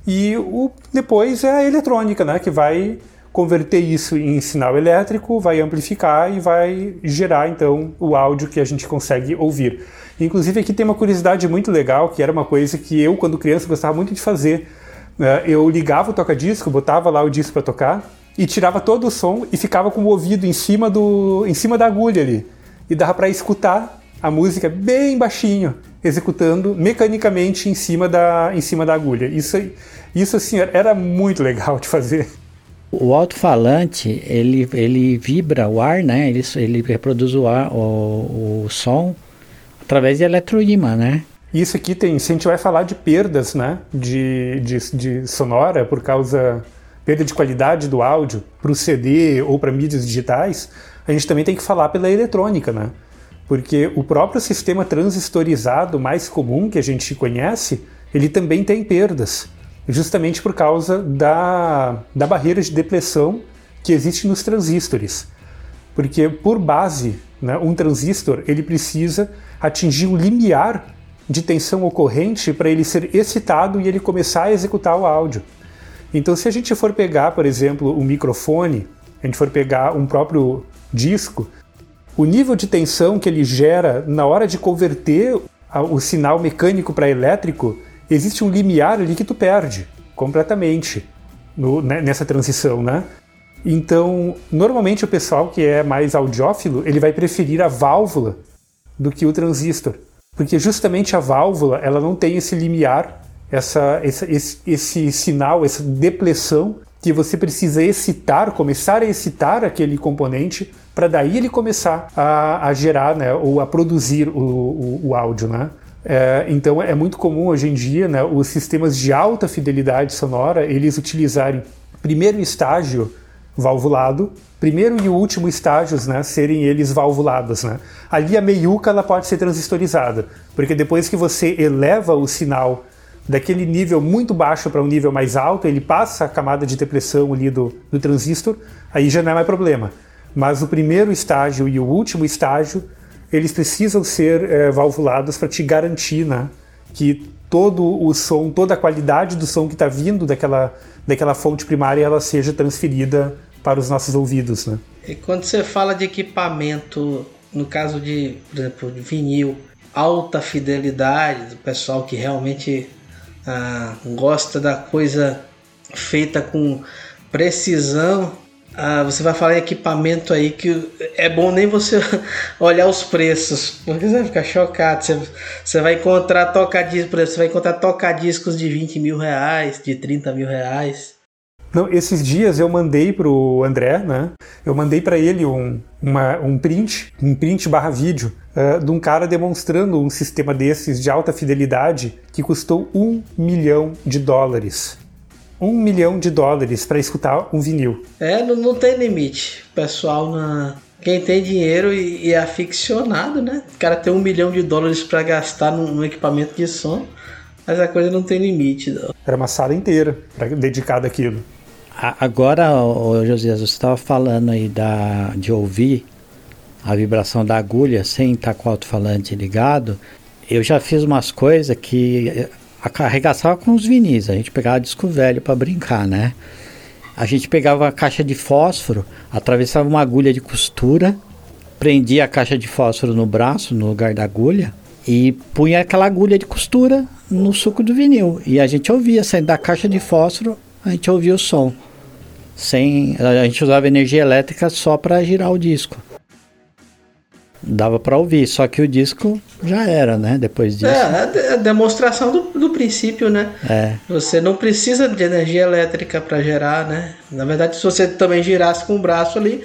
e o, depois é a eletrônica, né? Que vai converter isso em sinal elétrico, vai amplificar e vai gerar então o áudio que a gente consegue ouvir. Inclusive aqui tem uma curiosidade muito legal, que era uma coisa que eu quando criança gostava muito de fazer. Né? Eu ligava o toca-disco, botava lá o disco para tocar e tirava todo o som e ficava com o ouvido em cima do em cima da agulha ali. E dava para escutar a música bem baixinho, executando mecanicamente em cima da em cima da agulha. Isso isso assim era muito legal de fazer. O alto-falante, ele, ele vibra o ar, né? Ele, ele reproduz o, ar, o, o som através de eletroímã, né? Isso aqui tem, se a gente vai falar de perdas, né, de, de, de sonora por causa perda de qualidade do áudio para o CD ou para mídias digitais, a gente também tem que falar pela eletrônica, né? Porque o próprio sistema transistorizado mais comum que a gente conhece, ele também tem perdas justamente por causa da, da barreira de depressão que existe nos transistores. Porque por base, né, um transistor ele precisa atingir um limiar de tensão ocorrente para ele ser excitado e ele começar a executar o áudio. Então, se a gente for pegar, por exemplo, um microfone, a gente for pegar um próprio disco, o nível de tensão que ele gera na hora de converter o sinal mecânico para elétrico existe um limiar ali que tu perde completamente no, né, nessa transição, né? Então, normalmente o pessoal que é mais audiófilo, ele vai preferir a válvula do que o transistor, porque justamente a válvula ela não tem esse limiar, essa, essa esse, esse sinal, essa depressão que você precisa excitar, começar a excitar aquele componente para daí ele começar a, a, gerar, né, ou a produzir o, o, o áudio, né? É, então é muito comum hoje em dia né, os sistemas de alta fidelidade sonora eles utilizarem primeiro estágio valvulado, primeiro e último estágios né, serem eles valvulados. Né. Ali a meiuca ela pode ser transistorizada, porque depois que você eleva o sinal daquele nível muito baixo para um nível mais alto, ele passa a camada de depressão ali do, do transistor, aí já não é mais problema. Mas o primeiro estágio e o último estágio eles precisam ser é, valvulados para te garantir né, que todo o som, toda a qualidade do som que está vindo daquela, daquela fonte primária, ela seja transferida para os nossos ouvidos. Né? E quando você fala de equipamento, no caso de, por exemplo, de vinil, alta fidelidade, do pessoal que realmente ah, gosta da coisa feita com precisão, ah, você vai falar em equipamento aí que é bom nem você olhar os preços, porque você vai ficar chocado. Você, você vai encontrar tocadiscos, você vai encontrar tocadiscos de 20 mil reais, de 30 mil reais. Não, esses dias eu mandei pro André, né? Eu mandei para ele um, uma, um print, um print barra vídeo, uh, de um cara demonstrando um sistema desses de alta fidelidade que custou um milhão de dólares um milhão de dólares para escutar um vinil. É, não, não tem limite. O pessoal na, quem tem dinheiro e, e, é aficionado, né? O cara tem um milhão de dólares para gastar num, num, equipamento de som, mas a coisa não tem limite. Não. Era uma sala inteira dedicada àquilo. Agora, Josias, você estava falando aí da, de ouvir a vibração da agulha sem estar com o alto-falante ligado. Eu já fiz umas coisas que arregaçava com os vinis. A gente pegava disco velho para brincar, né? A gente pegava a caixa de fósforo, atravessava uma agulha de costura, prendia a caixa de fósforo no braço, no lugar da agulha, e punha aquela agulha de costura no suco do vinil. E a gente ouvia, saindo da caixa de fósforo, a gente ouvia o som. Sem, a gente usava energia elétrica só para girar o disco dava para ouvir, só que o disco já era, né? Depois disso. É, a demonstração do, do princípio, né? É. Você não precisa de energia elétrica para gerar, né? Na verdade, se você também girasse com o braço ali,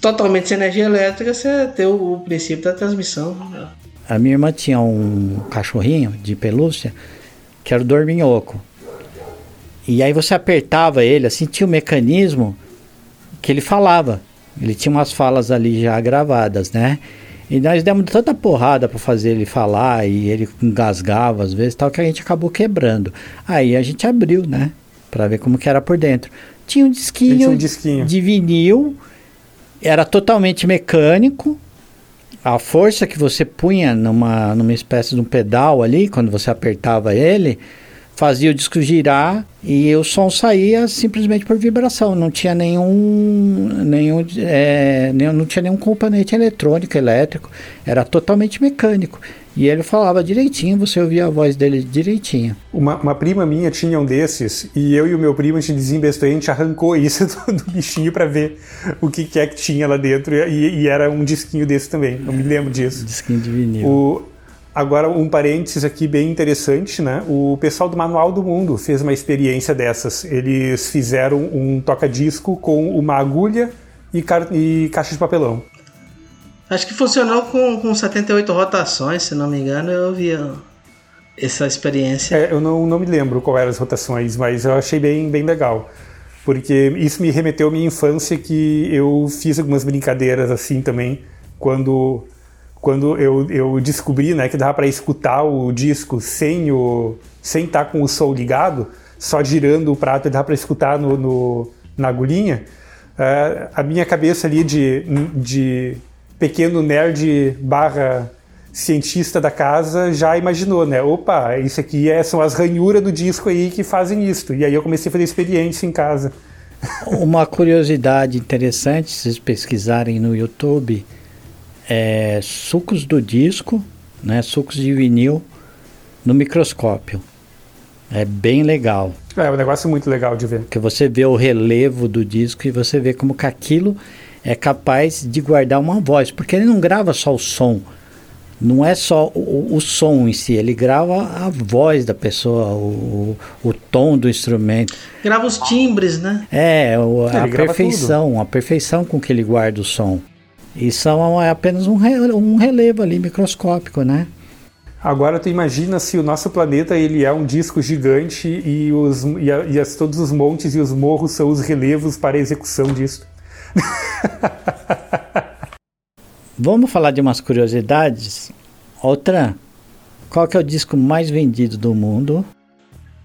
totalmente sem energia elétrica, você tem o, o princípio da transmissão. A minha irmã tinha um cachorrinho de pelúcia que era o dorminhoco. E aí você apertava ele, assim, tinha um mecanismo que ele falava. Ele tinha umas falas ali já gravadas, né? E nós demos tanta porrada para fazer ele falar e ele engasgava às vezes tal que a gente acabou quebrando. Aí a gente abriu, né? Para ver como que era por dentro. Tinha um disquinho, tinha um disquinho de vinil, era totalmente mecânico. A força que você punha numa, numa espécie de um pedal ali, quando você apertava ele, fazia o disco girar e o som saía simplesmente por vibração, não tinha nenhum, nenhum, é, nenhum não tinha nenhum componente eletrônico, elétrico, era totalmente mecânico. E ele falava direitinho, você ouvia a voz dele direitinho. Uma, uma prima minha tinha um desses, e eu e o meu primo, a gente desinvestou, a gente arrancou isso do, do bichinho para ver o que, que, é que tinha lá dentro, e, e, era um disquinho desse também, eu me lembro disso. Disquinho de vinil. O, Agora, um parênteses aqui bem interessante, né? O pessoal do Manual do Mundo fez uma experiência dessas. Eles fizeram um toca-disco com uma agulha e, e, caixa de papelão. Acho que funcionou com, com 78 rotações, se não me engano, eu vi essa experiência. É, eu não, não me lembro qual eram as rotações, mas eu achei bem, bem legal. Porque isso me remeteu à minha infância que eu fiz algumas brincadeiras assim também, quando quando eu, eu descobri né, que dava para escutar o disco sem o sem estar tá com o som ligado, só girando o prato dava para escutar no, no, na agulhinha, uh, a minha cabeça ali de, de pequeno nerd barra cientista da casa já imaginou, né? Opa, isso aqui é, são as ranhuras do disco aí que fazem isso. E aí eu comecei a fazer experiência em casa. Uma curiosidade interessante, se vocês pesquisarem no YouTube, é, sucos do disco, né, sucos de vinil no microscópio. É bem legal. É um negócio muito legal de ver. Que você vê o relevo do disco e você vê como que aquilo é capaz de guardar uma voz, porque ele não grava só o som. Não é só o, o som em si, ele grava a voz da pessoa, o, o, o tom do instrumento. Grava os timbres, né? É, o, a perfeição, tudo. a perfeição com que ele guarda o som. Isso é apenas um, um relevo ali microscópico, né? Agora tu imagina se o nosso planeta ele é um disco gigante e, os, e, a, e as, todos os montes e os morros são os relevos para a execução disso. Vamos falar de umas curiosidades. Outra, qual que é o disco mais vendido do mundo?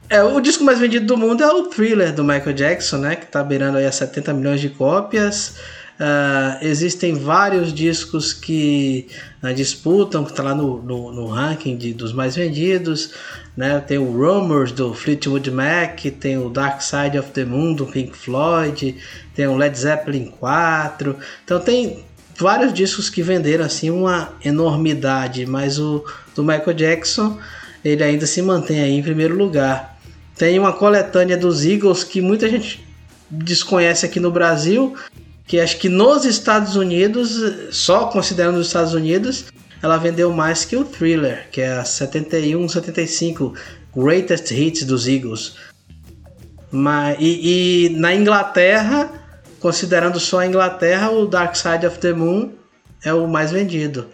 É, o disco mais vendido do mundo é o Thriller do Michael Jackson, né? Que tá beirando aí a 70 milhões de cópias. Uh, existem vários discos que uh, disputam, que está lá no, no, no, ranking de, dos mais vendidos. Né? Tem o Rumors do Fleetwood Mac, tem o Dark Side of the Moon do Pink Floyd, tem o Led Zeppelin 4. Então tem vários discos que venderam assim uma enormidade, mas o do Michael Jackson ele ainda se mantém aí em primeiro lugar. Tem uma coletânea dos Eagles que muita gente desconhece aqui no Brasil, que acho que nos Estados Unidos, só considerando os Estados Unidos, ela vendeu mais que o Thriller, que é a 71, 75 Greatest Hits dos Eagles. Mas, e, e, na Inglaterra, considerando só a Inglaterra, o Dark Side of the Moon é o mais vendido.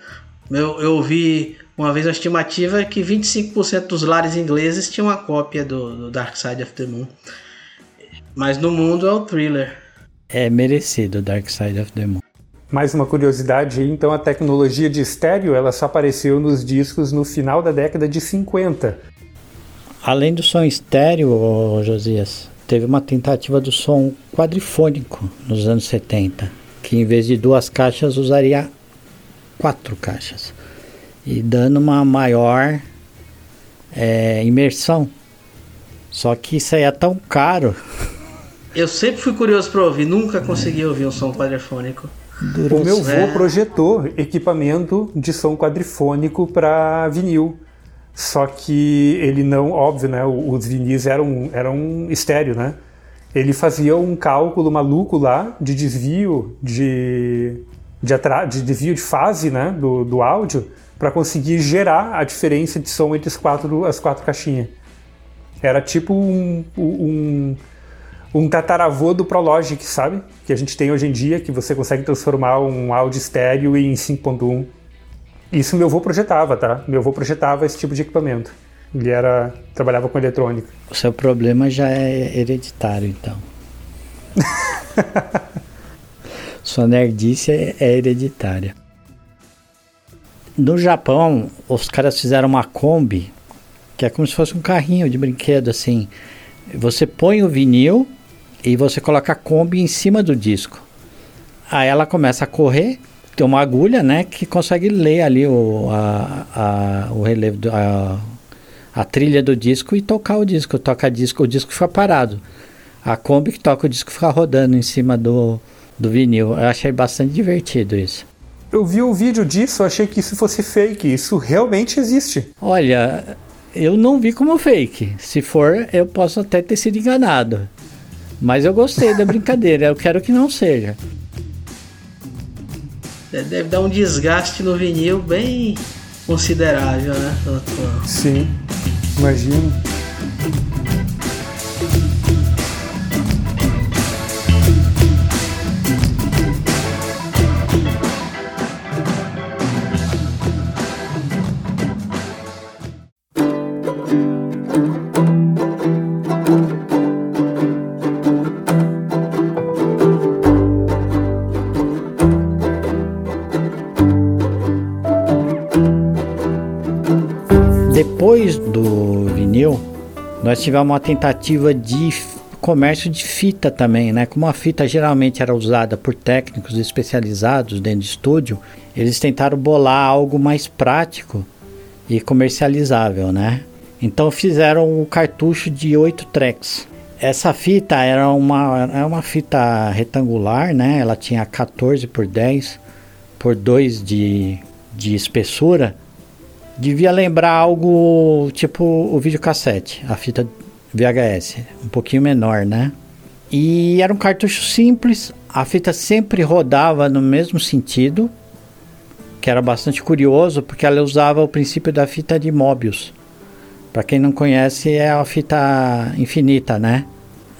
Eu, eu vi uma vez uma estimativa que 25% dos lares ingleses tinham uma cópia do, do Dark Side of the Moon. Mas no mundo é o Thriller é merecido Dark Side of the Moon. Mais uma curiosidade, então a tecnologia de estéreo ela só apareceu nos discos no final da década de 50. Além do som estéreo, Josias, teve uma tentativa do som quadrifônico nos anos 70, que em vez de duas caixas usaria quatro caixas e dando uma maior é, imersão. Só que isso aí é tão caro. Eu sempre fui curioso para ouvir, nunca consegui ouvir um som quadrifônico. O meu avô é. projetou equipamento de som quadrifônico para vinil. Só que ele não, óbvio, né? Os vinis eram, eram estéreo, né? Ele fazia um cálculo maluco lá de desvio de, de, de desvio de fase né? do, do áudio para conseguir gerar a diferença de som entre as quatro, as quatro caixinhas. Era tipo um, um um tataravô do Prologic, sabe? Que a gente tem hoje em dia, que você consegue transformar um áudio estéreo em 5.1. Isso meu avô projetava, tá? Meu avô projetava esse tipo de equipamento. Ele era trabalhava com eletrônica. O seu problema já é hereditário, então. Sua nerdice é, é hereditária. No Japão, os caras fizeram uma Kombi, que é como se fosse um carrinho de brinquedo, assim. Você põe o vinil e você coloca a Kombi em cima do disco. Aí ela começa a correr, tem uma agulha, né, que consegue ler ali o, a, a, o relevo, do, a, a trilha do disco e tocar o disco. Toca disco, o disco fica parado. A Kombi que toca o disco fica rodando em cima do, do vinil. Eu achei bastante divertido isso. Eu vi o um vídeo disso, achei que isso fosse fake. Isso realmente existe. Olha, eu não vi como fake. Se for, eu posso até ter sido enganado. Mas eu gostei da brincadeira, eu quero que não seja. É, deve dar um desgaste no vinil bem considerável, né? Sim, imagino. Nós tivemos uma tentativa de comércio de fita também, né? Como a fita geralmente era usada por técnicos especializados dentro de estúdio, eles tentaram bolar algo mais prático e comercializável, né? Então fizeram o cartucho de 8 tracks. Essa fita era uma, era uma fita retangular, né? Ela tinha 14 por 10 por 2 de, de espessura devia lembrar algo tipo o videocassete, a fita VHS, um pouquinho menor, né? E era um cartucho simples, a fita sempre rodava no mesmo sentido, que era bastante curioso, porque ela usava o princípio da fita de Mobius. Para quem não conhece, é a fita infinita, né?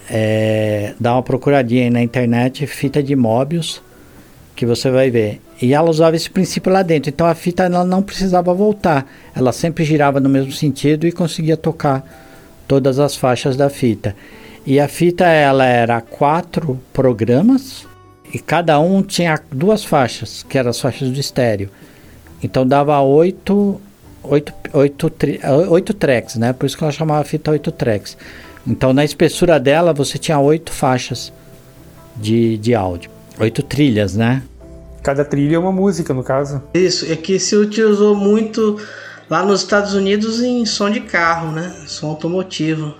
É, dá uma procuradinha aí na internet, fita de Mobius, que você vai ver. E ela usava esse princípio lá dentro. Então a fita ela não precisava voltar. Ela sempre girava no mesmo sentido e conseguia tocar todas as faixas da fita. E a fita ela era quatro programas e cada um tinha duas faixas, que eram as faixas do estéreo. Então dava oito, oito, oito, oito tracks, né? Por isso que ela chamava fita oito tracks. Então na espessura dela você tinha oito faixas de, de áudio. Oito trilhas, né? Cada trilha é uma música, no caso. Isso, é que se utilizou muito lá nos Estados Unidos em som de carro, né? Som automotivo.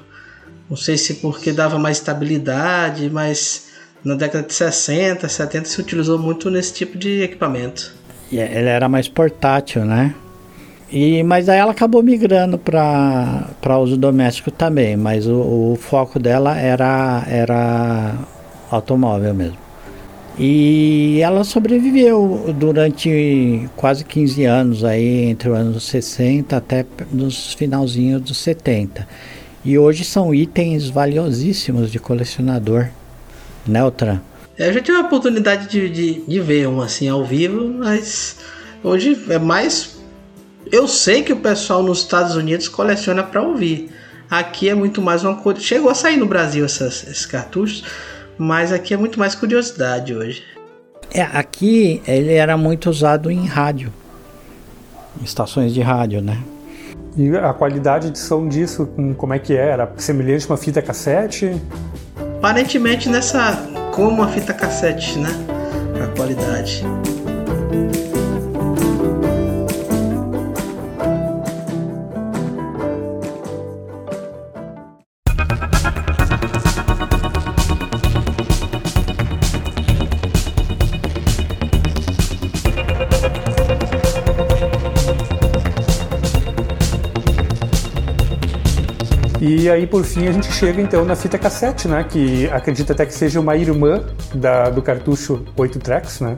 Não sei se porque dava mais estabilidade, mas na década de 60, 70 se utilizou muito nesse tipo de equipamento. E ele era mais portátil, né? E, mas aí ela acabou migrando para uso doméstico também, mas o, o foco dela era, era automóvel mesmo. E ela sobreviveu durante quase 15 anos aí, entre os anos 60 até nos finalzinhos dos 70. E hoje são itens valiosíssimos de colecionador. Neutra. É, eu já tive a oportunidade de, de, de ver um assim ao vivo, mas hoje é mais. Eu sei que o pessoal nos Estados Unidos coleciona para ouvir. Aqui é muito mais uma coisa. Chegou a sair no Brasil essas, esses cartuchos mas aqui é muito mais curiosidade hoje. É, aqui ele era muito usado em rádio, em estações de rádio, né? E a qualidade de som disso, como é que é? era? Semelhante a uma fita cassete? Aparentemente nessa como a fita cassete, né? A qualidade. E aí, por fim, a gente chega então na fita cassete, né? Que acredita até que seja uma irmã da, do cartucho 8 tracks, né?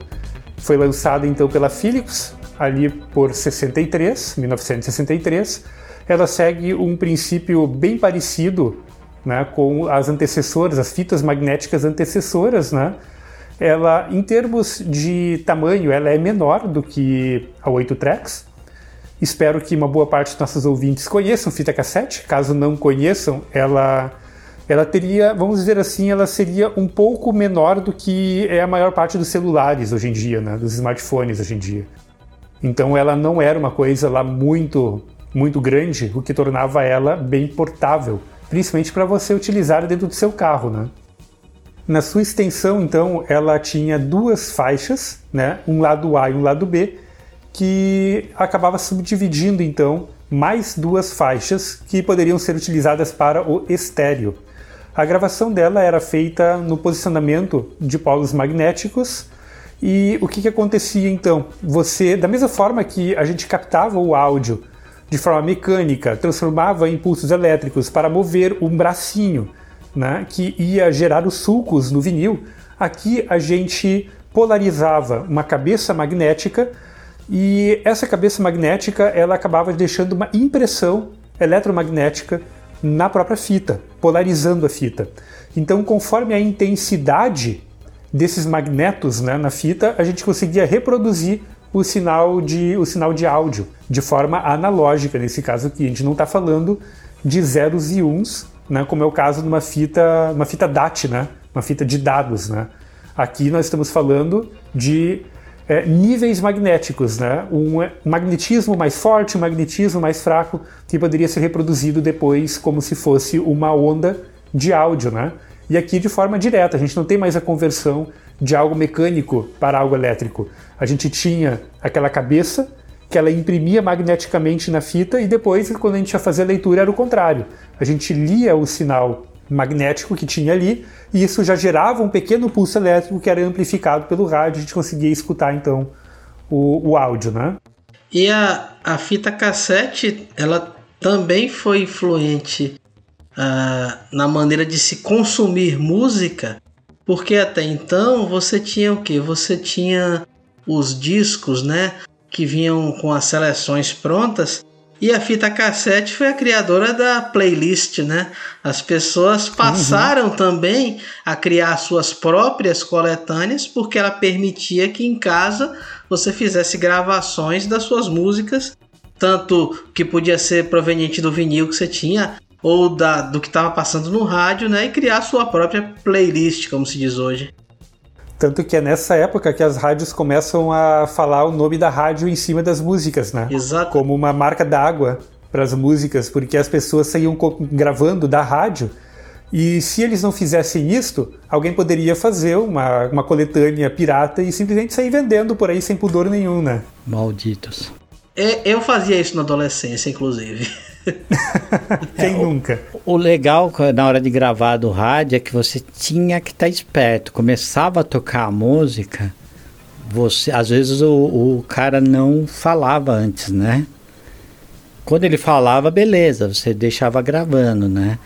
Foi lançada então pela Philips, ali por 63, 1963. Ela segue um princípio bem parecido né, com as antecessoras, as fitas magnéticas antecessoras, né? Ela, em termos de tamanho, ela é menor do que a 8 tracks, Espero que uma boa parte dos nossos ouvintes conheçam fita cassete. Caso não conheçam, ela ela teria, vamos dizer assim, ela seria um pouco menor do que é a maior parte dos celulares hoje em dia, né, dos smartphones hoje em dia. Então ela não era uma coisa lá muito muito grande, o que tornava ela bem portável, principalmente para você utilizar dentro do seu carro, né? Na sua extensão, então, ela tinha duas faixas, né, um lado A e um lado B, que acabava subdividindo então mais duas faixas que poderiam ser utilizadas para o estéreo. A gravação dela era feita no posicionamento de polos magnéticos e o que, que acontecia então? Você, da mesma forma que a gente captava o áudio de forma mecânica, transformava em impulsos elétricos para mover um bracinho né, que ia gerar os sulcos no vinil, aqui a gente polarizava uma cabeça magnética e essa cabeça magnética ela acabava deixando uma impressão eletromagnética na própria fita, polarizando a fita. Então, conforme a intensidade desses magnetos né, na fita, a gente conseguia reproduzir o sinal de, o sinal de áudio de forma analógica, nesse caso aqui. A gente não está falando de zeros e uns, né, como é o caso de uma fita, uma fita DAT, né, uma fita de dados. Né. Aqui nós estamos falando de é, níveis magnéticos, né? um magnetismo mais forte, um magnetismo mais fraco, que poderia ser reproduzido depois como se fosse uma onda de áudio. Né? E aqui de forma direta, a gente não tem mais a conversão de algo mecânico para algo elétrico. A gente tinha aquela cabeça que ela imprimia magneticamente na fita e depois, quando a gente ia fazer a leitura, era o contrário. A gente lia o sinal magnético que tinha ali, e isso já gerava um pequeno pulso elétrico que era amplificado pelo rádio, a gente conseguia escutar então o, o áudio, né? E a, a fita cassete, ela também foi influente uh, na maneira de se consumir música, porque até então você tinha o que? Você tinha os discos, né? Que vinham com as seleções prontas e a fita cassete foi a criadora da playlist, né? As pessoas passaram uhum. também a criar suas próprias coletâneas porque ela permitia que em casa você fizesse gravações das suas músicas, tanto que podia ser proveniente do vinil que você tinha ou da, do que estava passando no rádio, né? E criar sua própria playlist, como se diz hoje. Tanto que é nessa época que as rádios começam a falar o nome da rádio em cima das músicas, né? Exato. Como uma marca d'água para as músicas, porque as pessoas saíam gravando da rádio. E se eles não fizessem isto, alguém poderia fazer uma, uma coletânea pirata e simplesmente sair vendendo por aí sem pudor nenhum, né? Malditos. É, eu fazia isso na adolescência, inclusive. Quem é, nunca? O, o, legal na hora de gravar do rádio é que você tinha que estar tá esperto. Começava a tocar a música, você às vezes o, o cara não falava antes, né? Quando ele falava, beleza, você deixava gravando, né?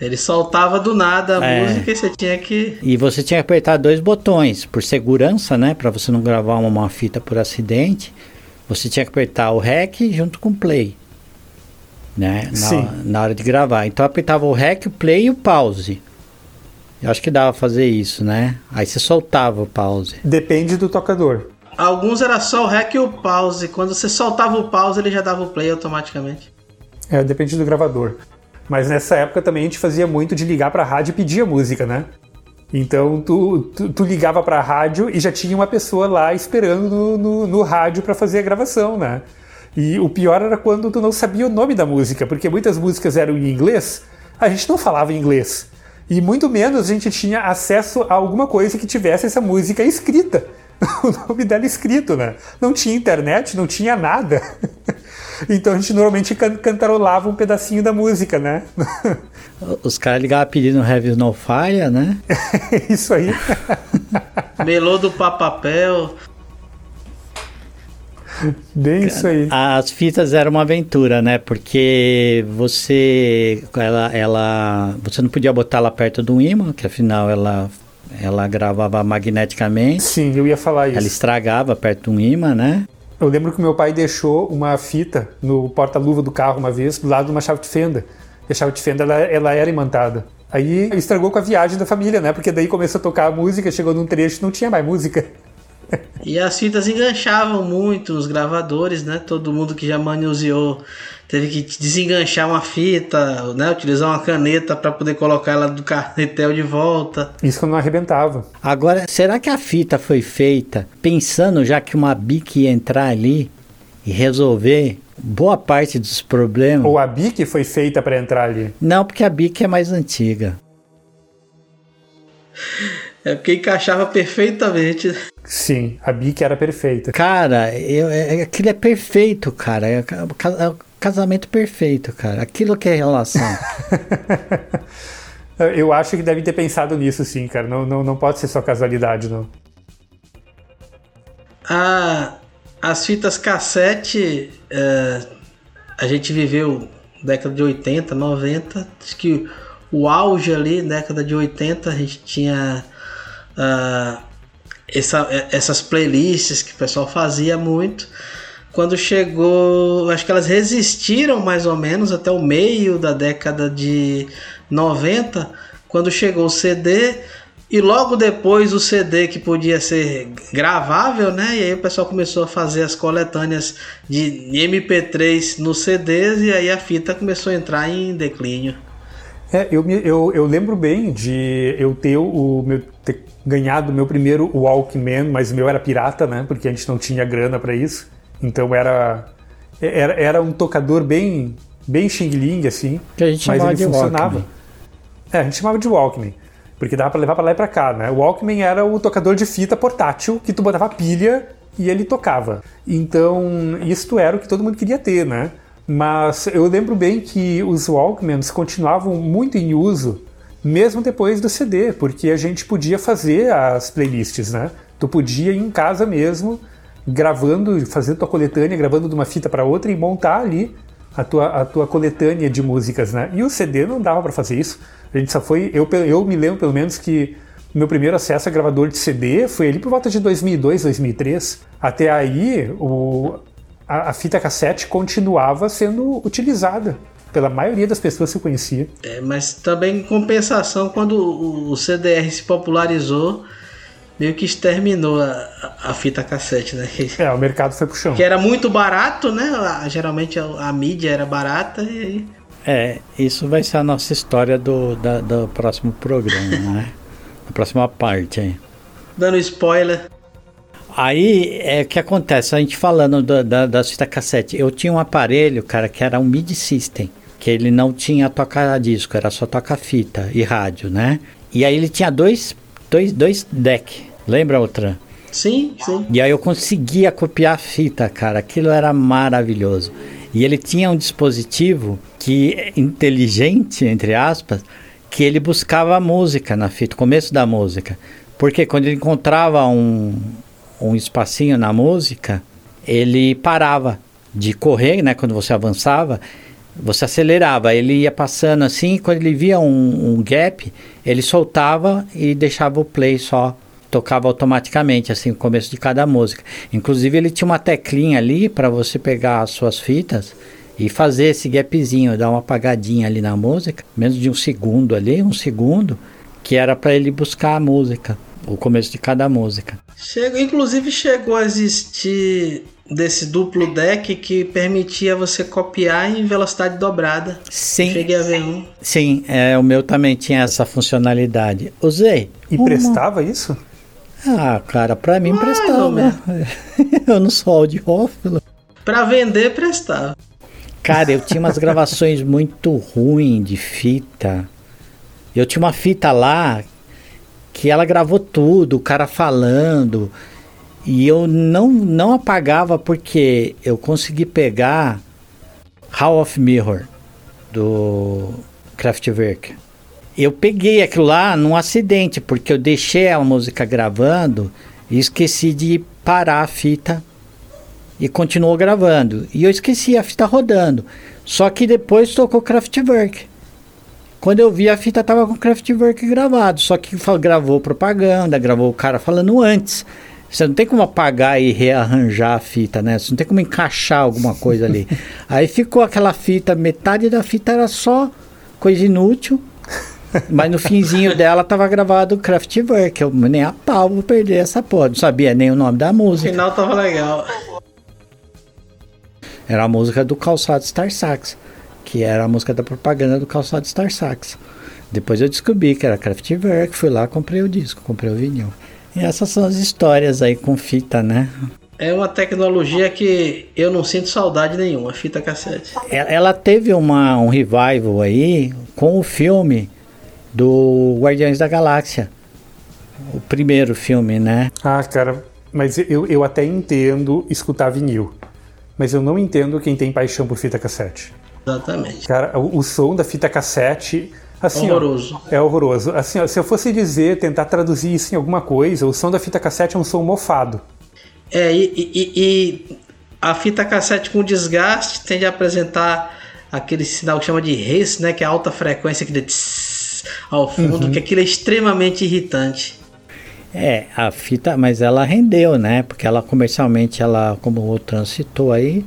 Ele soltava do nada a é. música e você tinha que. E você tinha que apertar dois botões, por segurança, né? Para você não gravar uma, uma fita por acidente. Você tinha que apertar o REC junto com o play né? Na, na, hora de gravar. Então apertava o REC, o play e o pause. Eu acho que dava pra fazer isso, né? Aí você soltava o pause. Depende do tocador. Alguns era só o REC e o pause. Quando você soltava o pause, ele já dava o play automaticamente. É, depende do gravador. Mas nessa época também a gente fazia muito de ligar pra rádio e pedir a música, né? Então tu, tu, tu ligava para a rádio e já tinha uma pessoa lá esperando no, no, no rádio para fazer a gravação, né? E o pior era quando tu não sabia o nome da música, porque muitas músicas eram em inglês, a gente não falava inglês. E muito menos a gente tinha acesso a alguma coisa que tivesse essa música escrita. O nome dela escrito, né? Não tinha internet, não tinha nada. Então a gente normalmente can cantarolava um pedacinho da música, né? Os caras ligavam pedindo Heavy No Fire, né? Isso aí. Melô do papapel. Bem isso aí. As fitas eram uma aventura, né? Porque você ela, ela você não podia botar ela perto do ímã, que afinal ela ela gravava magneticamente. Sim, eu ia falar isso. Ela estragava perto do ímã, né? Eu lembro que meu pai deixou uma fita no porta-luva do carro uma vez, do lado de uma chave de fenda. E a chave de fenda ela, ela era imantada. Aí estragou com a viagem da família, né? Porque daí começou a tocar a música, chegou num trecho não tinha mais música. E as fitas enganchavam muito nos gravadores, né? Todo mundo que já manuseou teve que desenganchar uma fita, né? Utilizar uma caneta para poder colocar ela do carretel de volta. Isso quando não arrebentava. Agora, será que a fita foi feita pensando já que uma bic ia entrar ali e resolver boa parte dos problemas? Ou a bic foi feita para entrar ali? Não, porque a bic é mais antiga. É porque encaixava perfeitamente. Sim, a bic era perfeita. Cara, eu, é, aquilo é perfeito, cara. É, é, casamento perfeito, cara. Aquilo que é relação. Eu acho que deve ter pensado nisso, sim, cara. Não, não, não pode ser só casualidade, não. Ah, as fitas cassete, é, a gente viveu década de 80, 90. Acho que o auge ali, década de 80, a gente tinha ah, essa, essas playlists que o pessoal fazia muito quando chegou, acho que elas resistiram mais ou menos até o meio da década de 90, quando chegou o CD e logo depois o CD que podia ser gravável, né? E aí o pessoal começou a fazer as coletâneas de MP3 nos CDs e aí a fita começou a entrar em declínio. É, eu, eu, eu lembro bem de eu ter o meu ganhado meu primeiro Walkman, mas o meu era pirata, né? Porque a gente não tinha grana para isso. Então era, era, era um tocador bem, bem xing-ling, assim. Que a gente mas chamava ele de funcionava. Walkman. É, a gente chamava de Walkman. Porque dava para levar para lá e para cá, né? O Walkman era o tocador de fita portátil que tu botava pilha e ele tocava. Então, isto era o que todo mundo queria ter, né? Mas eu lembro bem que os Walkmans continuavam muito em uso mesmo depois do CD, porque a gente podia fazer as playlists, né? Tu podia ir em casa mesmo gravando, fazendo tua coletânea, gravando de uma fita para outra e montar ali a tua, a tua coletânea de músicas, né? E o CD não dava para fazer isso. A gente só foi, eu, eu me lembro pelo menos que meu primeiro acesso a gravador de CD foi ali por volta de 2002, 2003. Até aí, o, a, a fita cassete continuava sendo utilizada pela maioria das pessoas que eu conhecia. É, mas também em compensação, quando o CDR se popularizou, meio que exterminou a, a, fita cassete, né? É, o mercado foi pro chão. Que era muito barato, né? Geralmente a, a mídia era barata e. É, isso vai ser a nossa história do, da, do próximo programa, né? A próxima parte aí. Dando spoiler. Aí, é o que acontece, a gente falando da, da, da fita cassete, eu tinha um aparelho, cara, que era um MIDI System, que ele não tinha toca-disco, era só toca-fita e rádio, né? E aí ele tinha dois dois, dois deck. Lembra outra? Sim, sim. E aí eu conseguia copiar a fita, cara. Aquilo era maravilhoso. E ele tinha um dispositivo que inteligente, entre aspas, que ele buscava a música na fita, o começo da música. Porque quando ele encontrava um, um espacinho na música, ele parava de correr, né? Quando você avançava, você acelerava, ele ia passando assim, quando ele via um, um, gap, ele soltava e deixava o play só, tocava automaticamente, assim, o começo de cada música. Inclusive, ele tinha uma teclinha ali para você pegar as suas fitas e fazer esse gapzinho, dar uma apagadinha ali na música, menos de um segundo ali, um segundo, que era para ele buscar a música, o começo de cada música. Chega, inclusive chegou a existir desse duplo deck que permitia você copiar em velocidade dobrada. Sim. Cheguei a ver um. Sim, é, o meu também tinha essa funcionalidade. Usei. E uma... prestava isso? Ah, cara, pra mim ah, prestava. eu não sou audiófilo. Pra vender, prestava. Cara, eu tinha umas gravações muito ruins de fita. Eu tinha uma fita lá que ela gravou tudo, o cara falando. E eu não, não apagava porque eu consegui pegar Hall of Mirror do Kraftwerk. Eu peguei aquilo lá num acidente, porque eu deixei a música gravando e esqueci de parar a fita e continuou gravando. E eu esqueci a fita rodando. Só que depois tocou Kraftwerk. Quando eu vi a fita tava com Kraftwerk gravado, só que gravou propaganda, gravou o cara falando antes. Você não tem como apagar e rearranjar a fita, né? Você não tem como encaixar alguma coisa ali. Aí ficou aquela fita, metade da fita era só coisa inútil. Mas no finzinho dela tava gravado Kraftwerk. Eu nem a pau vou perder essa porra. Não sabia nem o nome da música. O final tava legal. Era a música do Calçado Star Sax. Que era a música da propaganda do Calçado Star Sax. Depois eu descobri que era Kraftwerk. Fui lá, comprei o disco, comprei o vinil. E essas são as histórias aí com fita, né? É uma tecnologia que eu não sinto saudade nenhuma, fita cassete. Ela teve uma, um revival aí com o filme do Guardiões da Galáxia. O primeiro filme, né? Ah, cara, mas eu, eu até entendo escutar vinil. Mas eu não entendo quem tem paixão por fita cassete. Exatamente. Cara, o, o som da fita cassete Assim, horroroso. Ó, é horroroso. Assim, ó, se eu fosse dizer, tentar traduzir isso em alguma coisa, o som da fita cassete é um som mofado. É, e, e, e a fita cassete com desgaste tende a apresentar aquele sinal que chama de res, né, que é alta frequência que tss, ao fundo, uhum. que aquilo é extremamente irritante. É, a fita, mas ela rendeu, né? Porque ela comercialmente, ela, como o Tran citou aí,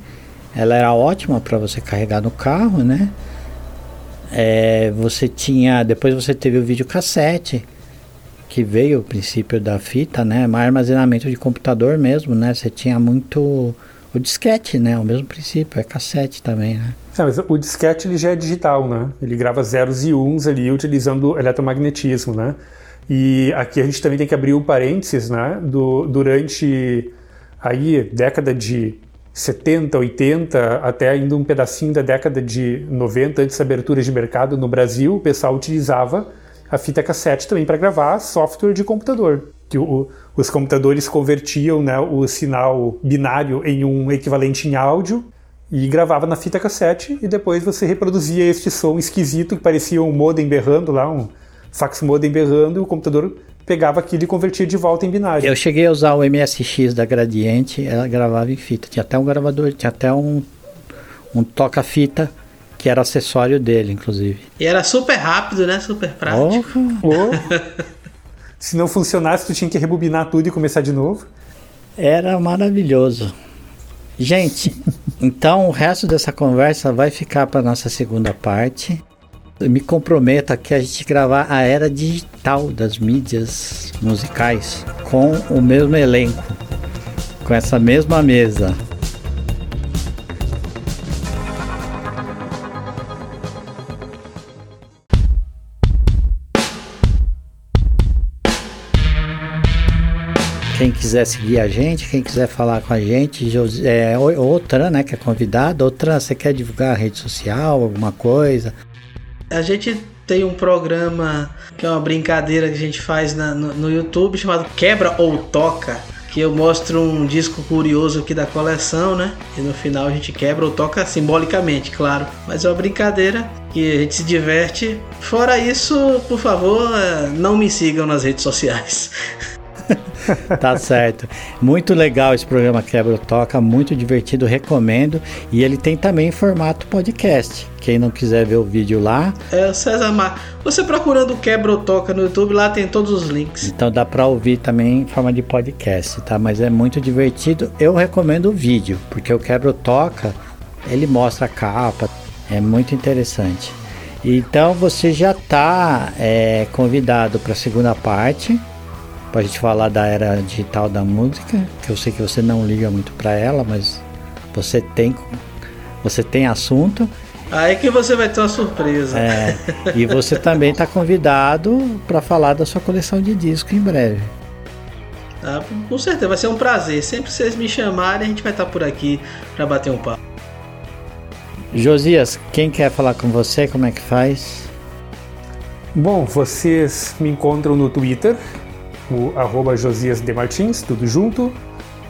ela era ótima para você carregar no carro, né? É, você tinha. Depois você teve o videocassete, que veio o princípio da fita, né? Mais armazenamento de computador mesmo, né? Você tinha muito. O disquete, né? O mesmo princípio, é cassete também, né? Não, mas o disquete ele já é digital, né? Ele grava zeros e uns ali utilizando eletromagnetismo, né? E aqui a gente também tem que abrir um parênteses, né? Do, durante aí década de 70, 80, até ainda um pedacinho da década de 90, antes da abertura de mercado no Brasil, o pessoal utilizava a fita cassete também para gravar software de computador. Que o, os computadores convertiam né, o sinal binário em um equivalente em áudio e gravava na fita cassete e depois você reproduzia este som esquisito que parecia um modem berrando lá, um fax modem berrando e o computador pegava aquilo e convertia de volta em binário. Eu cheguei a usar o MSX da Gradiente, ela gravava em fita. Tinha até um gravador, tinha até um, um toca-fita que era acessório dele, inclusive. E era super rápido, né? Super prático. Oh, oh. Se não funcionasse, tu tinha que rebobinar tudo e começar de novo. Era maravilhoso. Gente, então o resto dessa conversa vai ficar para nossa segunda parte. Me comprometo aqui a gente gravar a era digital das mídias musicais com o mesmo elenco, com essa mesma mesa. Quem quiser seguir a gente, quem quiser falar com a gente, é, outra, né, que é convidado, outra, você quer divulgar a rede social, alguma coisa? A gente tem um programa que é uma brincadeira que a gente faz na, no, no YouTube chamado Quebra ou Toca que eu mostro um disco curioso aqui da coleção, né? E no final a gente quebra ou toca simbolicamente, claro. Mas é uma brincadeira que a gente se diverte. Fora isso, por favor, eh, não me sigam nas redes sociais. tá certo. Muito legal esse programa Quebra Toca, muito divertido, recomendo. E ele tem também formato podcast. Quem não quiser ver o vídeo lá. É, César Mar. Você procurando Quebra Toca no YouTube, lá tem todos os links. Então dá para ouvir também em forma de podcast, tá? Mas é muito divertido. Eu recomendo o vídeo, porque o Quebra Toca, ele mostra a capa, é muito interessante. Então você já está é, convidado para a segunda parte para a gente falar da era digital da música, que eu sei que você não liga muito para ela, mas você tem você tem assunto. Aí que você vai ter uma surpresa. É, e você também está convidado para falar da sua coleção de discos em breve. Ah, com certeza, vai ser um prazer. Sempre que vocês me chamarem, a gente vai estar por aqui para bater um papo. Josias, quem quer falar com você, como é que faz? Bom, vocês me encontram no Twitter, o arroba Josias de Martins, tudo junto.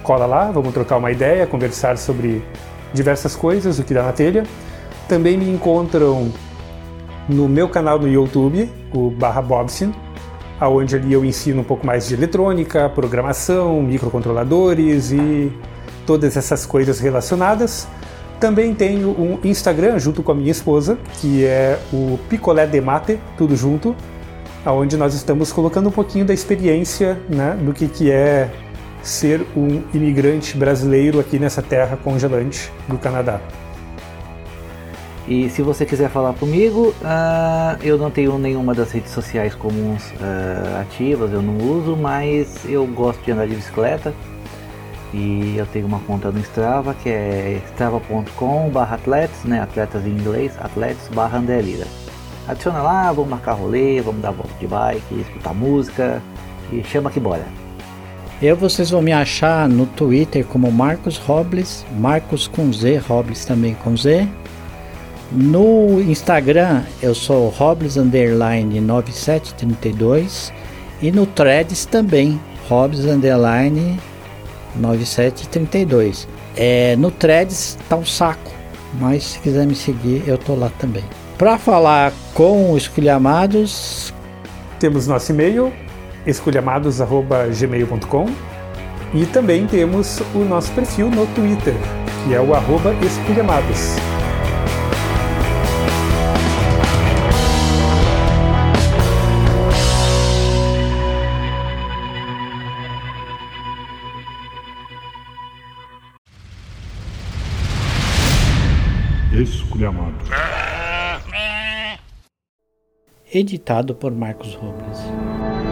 Cola lá, vamos trocar uma ideia, conversar sobre diversas coisas, o que dá na telha. Também me encontram no meu canal no YouTube, o barra Bobson, onde ali eu ensino um pouco mais de eletrônica, programação, microcontroladores e todas essas coisas relacionadas. Também tenho um Instagram junto com a minha esposa, que é o Picolé de Mate, tudo junto, onde nós estamos colocando um pouquinho da experiência né, do que, que é ser um imigrante brasileiro aqui nessa terra congelante do Canadá. E se você quiser falar comigo, uh, eu não tenho nenhuma das redes sociais comuns uh, ativas, eu não uso, mas eu gosto de andar de bicicleta. E eu tenho uma conta no Strava que é strava.com barra atletas, né, atletas em inglês, atletas barra Lira. Adiciona lá, vamos marcar rolê, vamos dar volta de bike, escutar música e chama que bora. Eu vocês vão me achar no Twitter como Marcos Robles, Marcos com Z, Robles também com Z. No Instagram eu sou Robles underline 9732 e no Threads também Robles underline 9732. É, no Threads tá um saco, mas se quiser me seguir eu tô lá também. Para falar com os Esculhamados, temos nosso e-mail escolhamados.gmail.com e também temos o nosso perfil no Twitter, que é o arroba. Editado por Marcos Robles.